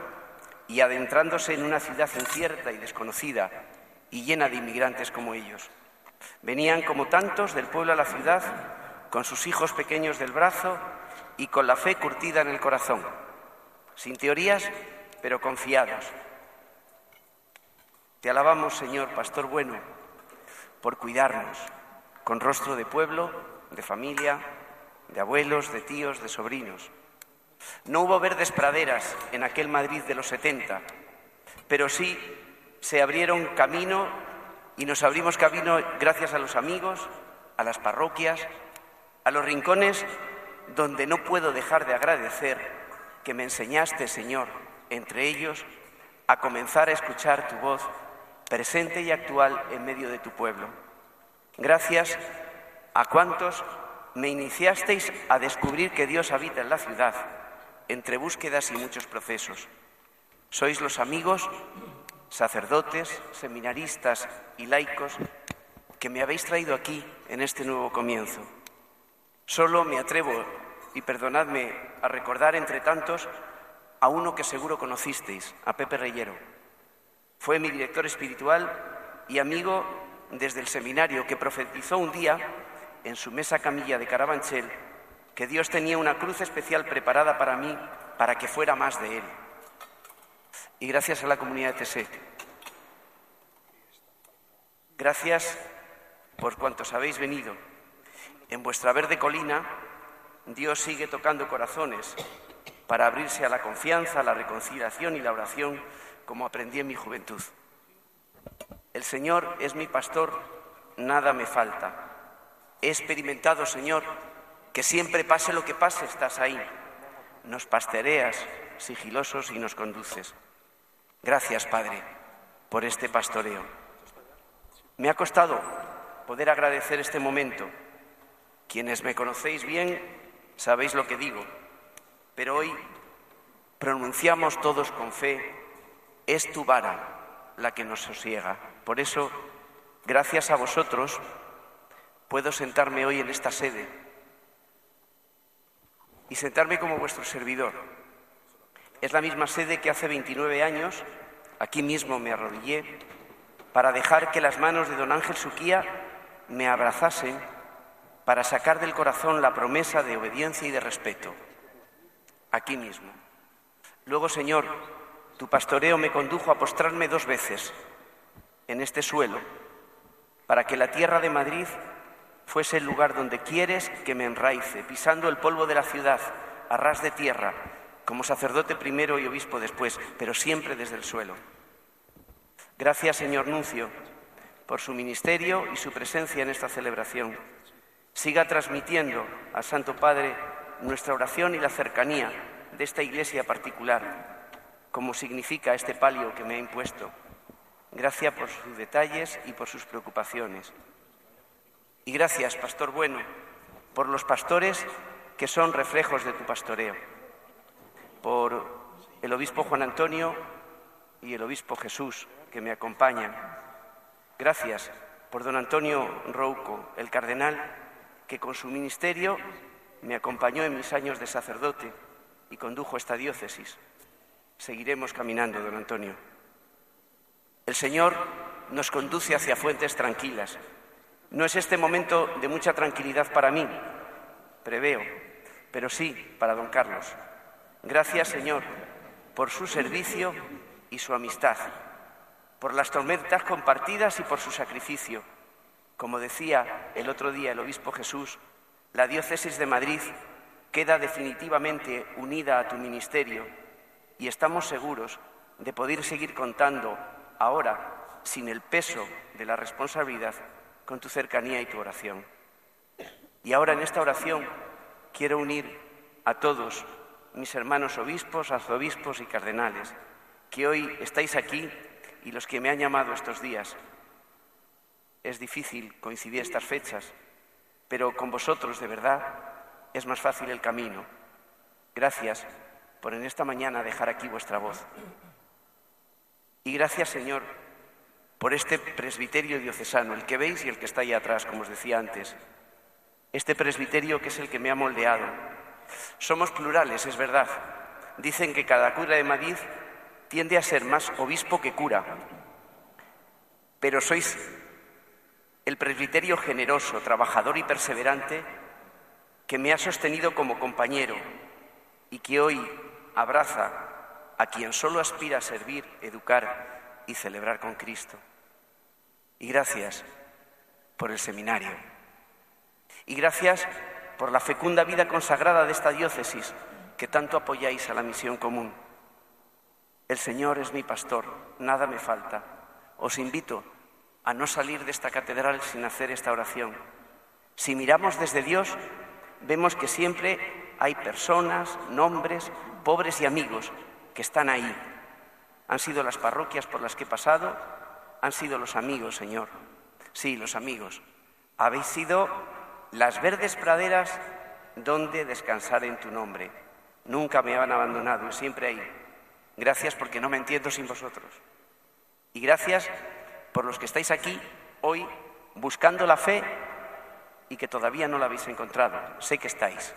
y adentrándose en una ciudad incierta y desconocida, y llena de inmigrantes como ellos. Venían como tantos del pueblo a la ciudad, con sus hijos pequeños del brazo y con la fe curtida en el corazón, sin teorías pero confiados. Te alabamos, Señor, Pastor bueno, por cuidarnos, con rostro de pueblo, de familia, de abuelos, de tíos, de sobrinos. No hubo verdes praderas en aquel Madrid de los 70, pero sí se abrieron camino y nos abrimos camino gracias a los amigos, a las parroquias, a los rincones donde no puedo dejar de agradecer que me enseñaste, Señor, entre ellos, a comenzar a escuchar tu voz presente y actual en medio de tu pueblo. Gracias a cuantos me iniciasteis a descubrir que Dios habita en la ciudad, entre búsquedas y muchos procesos. Sois los amigos, sacerdotes, seminaristas y laicos que me habéis traído aquí en este nuevo comienzo. Solo me atrevo, y perdonadme, a recordar entre tantos a uno que seguro conocisteis, a Pepe Reyero. Fue mi director espiritual y amigo desde el seminario que profetizó un día en su mesa camilla de Carabanchel que Dios tenía una cruz especial preparada para mí para que fuera más de Él. Y gracias a la comunidad de TSE. Gracias por cuantos habéis venido. En vuestra verde colina, Dios sigue tocando corazones para abrirse a la confianza, la reconciliación y la oración, como aprendí en mi juventud. El Señor es mi pastor, nada me falta. He experimentado, Señor, que siempre pase lo que pase, estás ahí. Nos pastoreas sigilosos y nos conduces. Gracias, Padre, por este pastoreo. Me ha costado poder agradecer este momento. Quienes me conocéis bien sabéis lo que digo, pero hoy pronunciamos todos con fe, es tu vara la que nos sosiega. Por eso, gracias a vosotros, puedo sentarme hoy en esta sede y sentarme como vuestro servidor. Es la misma sede que hace 29 años, aquí mismo me arrodillé, para dejar que las manos de don Ángel Suquía me abrazasen para sacar del corazón la promesa de obediencia y de respeto, aquí mismo. Luego, Señor, tu pastoreo me condujo a postrarme dos veces en este suelo, para que la tierra de Madrid fuese el lugar donde quieres que me enraice, pisando el polvo de la ciudad, a ras de tierra, como sacerdote primero y obispo después, pero siempre desde el suelo. Gracias, señor Nuncio, por su ministerio y su presencia en esta celebración. Siga transmitiendo al Santo Padre nuestra oración y la cercanía de esta iglesia particular, como significa este palio que me ha impuesto. Gracias por sus detalles y por sus preocupaciones. Y gracias, Pastor Bueno, por los pastores que son reflejos de tu pastoreo, por el obispo Juan Antonio y el obispo Jesús que me acompañan. Gracias por don Antonio Rouco, el cardenal, que con su ministerio me acompañó en mis años de sacerdote y condujo esta diócesis. Seguiremos caminando, don Antonio. El Señor nos conduce hacia fuentes tranquilas, no es este momento de mucha tranquilidad para mí, preveo, pero sí para don Carlos. Gracias, Señor, por su servicio y su amistad, por las tormentas compartidas y por su sacrificio. Como decía el otro día el obispo Jesús, la diócesis de Madrid queda definitivamente unida a tu ministerio y estamos seguros de poder seguir contando ahora, sin el peso de la responsabilidad, con tu cercanía y tu oración. Y ahora en esta oración quiero unir a todos mis hermanos obispos, arzobispos y cardenales, que hoy estáis aquí y los que me han llamado estos días. Es difícil coincidir estas fechas, pero con vosotros de verdad es más fácil el camino. Gracias por en esta mañana dejar aquí vuestra voz. Y gracias, Señor, por este presbiterio diocesano, el que veis y el que está ahí atrás, como os decía antes. Este presbiterio que es el que me ha moldeado. Somos plurales, es verdad. Dicen que cada cura de Madrid tiende a ser más obispo que cura. Pero sois el presbiterio generoso, trabajador y perseverante que me ha sostenido como compañero y que hoy abraza a quien solo aspira a servir, educar y celebrar con Cristo. Y gracias por el seminario. Y gracias por la fecunda vida consagrada de esta diócesis que tanto apoyáis a la misión común. El Señor es mi pastor, nada me falta. Os invito a no salir de esta catedral sin hacer esta oración. Si miramos desde Dios, vemos que siempre hay personas, nombres, pobres y amigos que están ahí. Han sido las parroquias por las que he pasado, han sido los amigos, Señor. Sí, los amigos. Habéis sido las verdes praderas donde descansar en tu nombre. Nunca me han abandonado, siempre ahí. Gracias porque no me entiendo sin vosotros. Y gracias por los que estáis aquí hoy buscando la fe y que todavía no la habéis encontrado. Sé que estáis.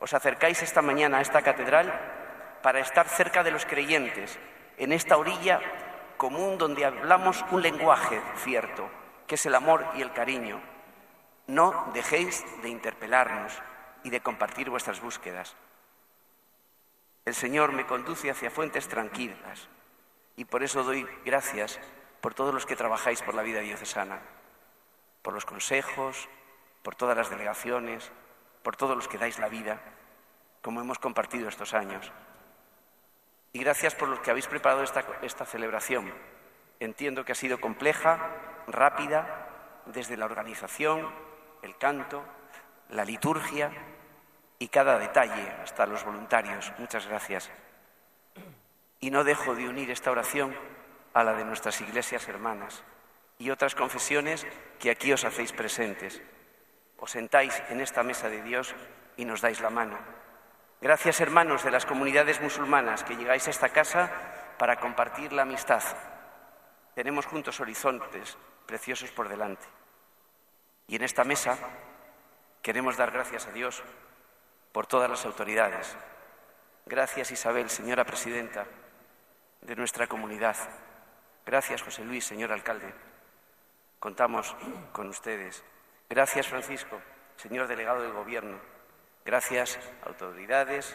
Os acercáis esta mañana a esta catedral para estar cerca de los creyentes, en esta orilla común donde hablamos un lenguaje cierto, que es el amor y el cariño. No dejéis de interpelarnos y de compartir vuestras búsquedas. El Señor me conduce hacia fuentes tranquilas y por eso doy gracias por todos los que trabajáis por la vida diocesana, por los consejos, por todas las delegaciones, por todos los que dais la vida, como hemos compartido estos años. Y gracias por los que habéis preparado esta, esta celebración. Entiendo que ha sido compleja, rápida, desde la organización, el canto, la liturgia, y cada detalle, hasta los voluntarios. Muchas gracias. Y no dejo de unir esta oración a la de nuestras iglesias hermanas y otras confesiones que aquí os hacéis presentes. Os sentáis en esta mesa de Dios y nos dais la mano. Gracias hermanos de las comunidades musulmanas que llegáis a esta casa para compartir la amistad. Tenemos juntos horizontes preciosos por delante. Y en esta mesa queremos dar gracias a Dios por todas las autoridades. Gracias Isabel, señora presidenta de nuestra comunidad. Gracias José Luis, señor alcalde. Contamos con ustedes. Gracias Francisco, señor delegado del Gobierno. Gracias autoridades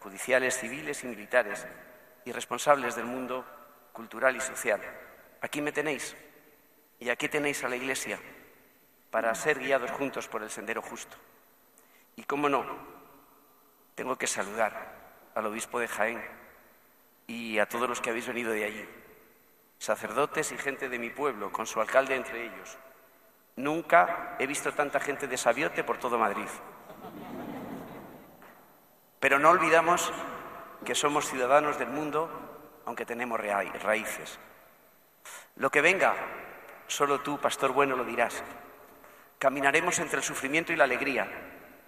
judiciales, civiles y militares y responsables del mundo cultural y social. Aquí me tenéis y aquí tenéis a la Iglesia para ser guiados juntos por el sendero justo. Y cómo no, tengo que saludar al obispo de Jaén y a todos los que habéis venido de allí, sacerdotes y gente de mi pueblo, con su alcalde entre ellos. Nunca he visto tanta gente de Sabiote por todo Madrid. Pero no olvidamos que somos ciudadanos del mundo, aunque tenemos raíces. Lo que venga, solo tú, pastor bueno, lo dirás. Caminaremos entre el sufrimiento y la alegría.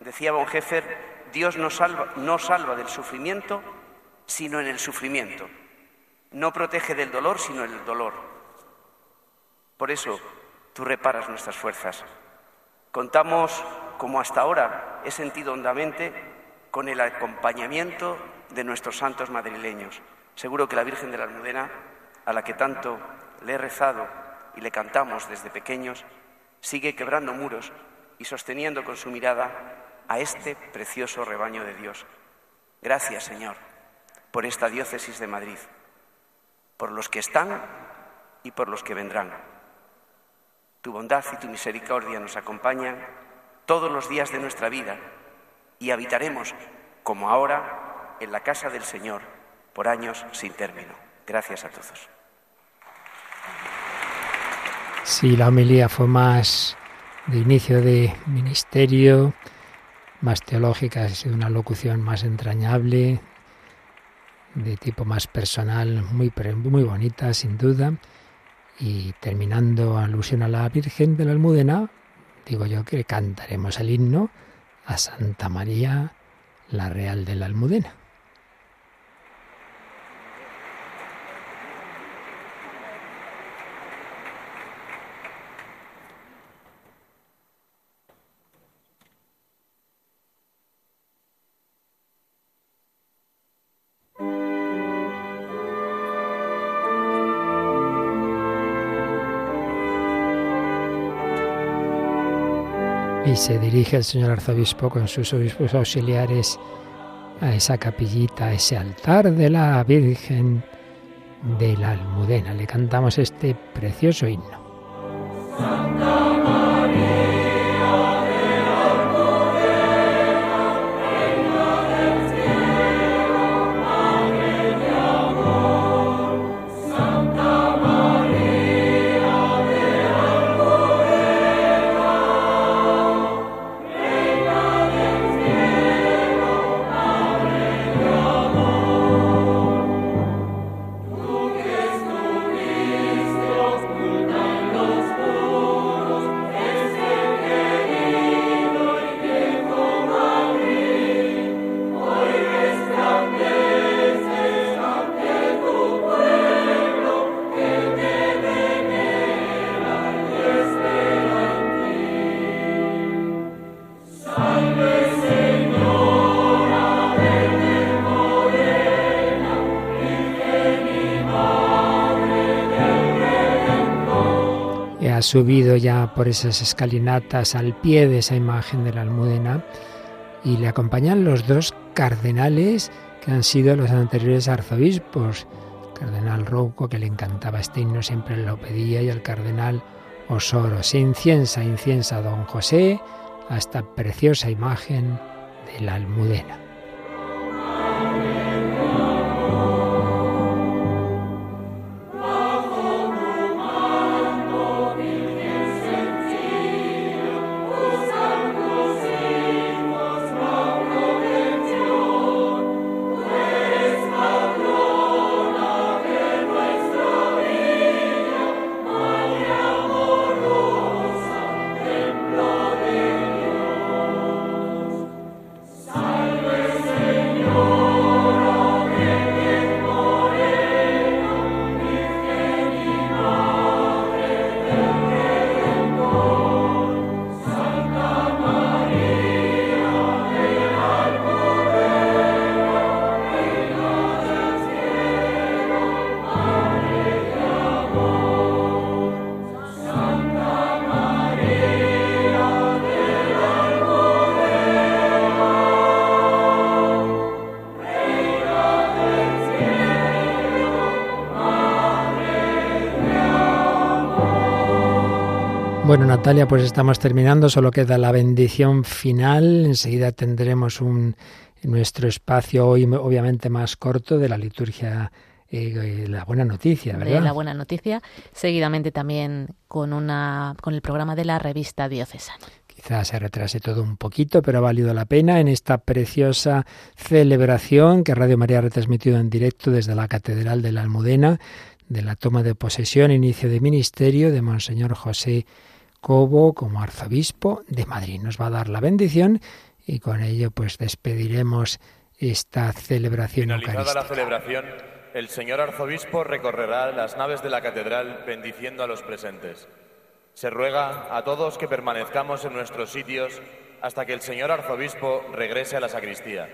Decía Bonhoeffer Dios no salva, no salva del sufrimiento, sino en el sufrimiento. No protege del dolor, sino en el dolor. Por eso tú reparas nuestras fuerzas. Contamos, como hasta ahora he sentido hondamente, con el acompañamiento de nuestros santos madrileños. Seguro que la Virgen de la Almudena, a la que tanto le he rezado y le cantamos desde pequeños, sigue quebrando muros y sosteniendo con su mirada a este precioso rebaño de Dios. Gracias, Señor, por esta diócesis de Madrid, por los que están y por los que vendrán. Tu bondad y tu misericordia nos acompañan todos los días de nuestra vida y habitaremos, como ahora, en la casa del Señor por años sin término. Gracias a todos. Sí, la homilía fue más de inicio de ministerio, más teológica, sido una locución más entrañable, de tipo más personal, muy, muy bonita, sin duda. Y terminando alusión a la Virgen de la Almudena, digo yo que cantaremos el himno a Santa María, la Real de la Almudena. Y se dirige el señor arzobispo con sus obispos auxiliares a esa capillita, a ese altar de la Virgen de la Almudena. Le cantamos este precioso himno. Subido ya por esas escalinatas al pie de esa imagen de la almudena y le acompañan los dos cardenales que han sido los anteriores arzobispos. cardenal Rouco, que le encantaba este himno, siempre lo pedía, y el cardenal Osoro. Se inciensa, inciensa don José a esta preciosa imagen de la almudena. Natalia, pues estamos terminando, solo queda la bendición final. Enseguida tendremos un nuestro espacio hoy obviamente más corto de la liturgia eh, la buena noticia, ¿verdad? la buena noticia, seguidamente también con una con el programa de la revista diocesana. Quizás se retrase todo un poquito, pero ha valido la pena en esta preciosa celebración que Radio María ha retransmitido en directo desde la Catedral de la Almudena, de la toma de posesión, inicio de ministerio de Monseñor José Cobo como arzobispo de Madrid. Nos va a dar la bendición y con ello pues despediremos esta celebración Finalizada la celebración, el señor arzobispo recorrerá las naves de la catedral bendiciendo a los presentes. Se ruega a todos que permanezcamos en nuestros sitios hasta que el señor arzobispo regrese a la sacristía.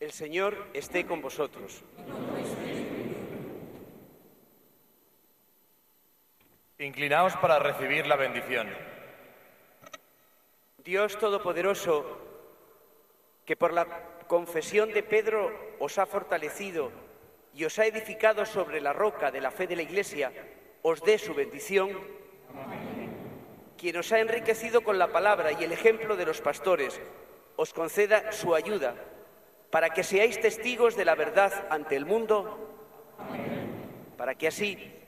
El Señor esté con vosotros. Inclinaos para recibir la bendición. Dios Todopoderoso, que por la confesión de Pedro os ha fortalecido y os ha edificado sobre la roca de la fe de la Iglesia, os dé su bendición. Quien os ha enriquecido con la palabra y el ejemplo de los pastores, os conceda su ayuda para que seáis testigos de la verdad ante el mundo, para que así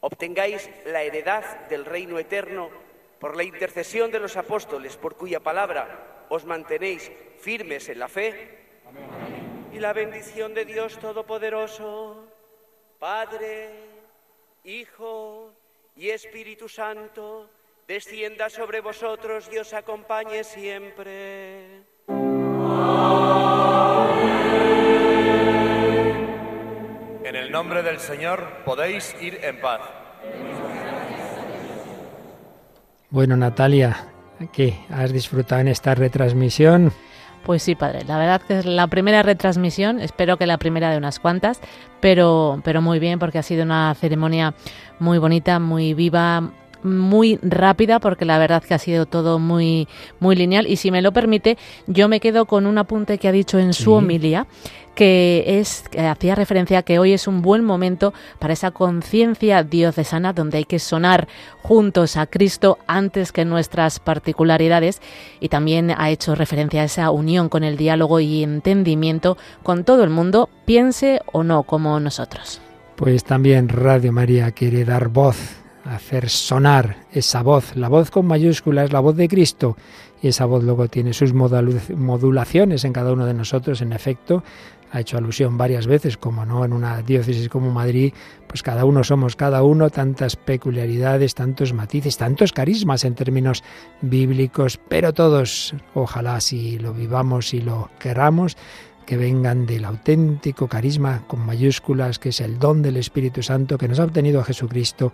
obtengáis la heredad del reino eterno por la intercesión de los apóstoles, por cuya palabra os mantenéis firmes en la fe. Y la bendición de Dios Todopoderoso, Padre, Hijo y Espíritu Santo, descienda sobre vosotros y os acompañe siempre. En el nombre del Señor podéis ir en paz. Bueno, Natalia, ¿qué? ¿Has disfrutado en esta retransmisión? Pues sí, padre. La verdad que es la primera retransmisión, espero que la primera de unas cuantas, pero, pero muy bien porque ha sido una ceremonia muy bonita, muy viva, muy rápida porque la verdad que ha sido todo muy, muy lineal. Y si me lo permite, yo me quedo con un apunte que ha dicho en su homilia que es que hacía referencia a que hoy es un buen momento para esa conciencia diocesana donde hay que sonar juntos a Cristo antes que nuestras particularidades y también ha hecho referencia a esa unión con el diálogo y entendimiento con todo el mundo, piense o no como nosotros. Pues también Radio María quiere dar voz, hacer sonar esa voz, la voz con mayúsculas, la voz de Cristo. Y esa voz luego tiene sus modulaciones en cada uno de nosotros, en efecto, ha hecho alusión varias veces, como no en una diócesis como Madrid, pues cada uno somos cada uno, tantas peculiaridades, tantos matices, tantos carismas en términos bíblicos, pero todos, ojalá si lo vivamos y lo queramos, que vengan del auténtico carisma con mayúsculas, que es el don del Espíritu Santo que nos ha obtenido Jesucristo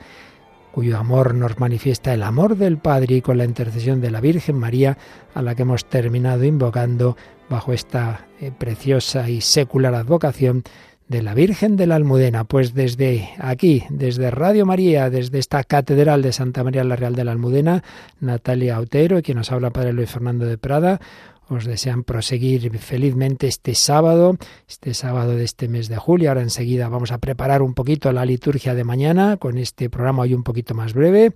cuyo amor nos manifiesta el amor del Padre y con la intercesión de la Virgen María, a la que hemos terminado invocando bajo esta eh, preciosa y secular advocación de la Virgen de la Almudena. Pues desde aquí, desde Radio María, desde esta Catedral de Santa María la Real de la Almudena, Natalia Autero, quien nos habla Padre Luis Fernando de Prada, os desean proseguir felizmente este sábado, este sábado de este mes de julio. Ahora enseguida vamos a preparar un poquito la liturgia de mañana con este programa hoy un poquito más breve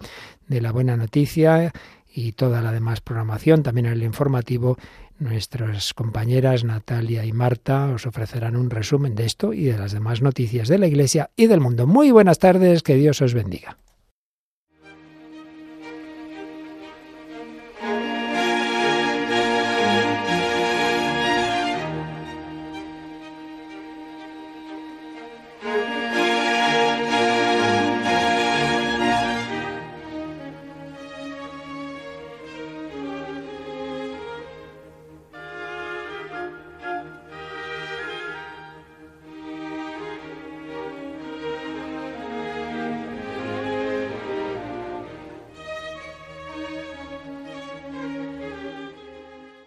de la buena noticia y toda la demás programación, también en el informativo. Nuestras compañeras Natalia y Marta os ofrecerán un resumen de esto y de las demás noticias de la Iglesia y del mundo. Muy buenas tardes, que Dios os bendiga.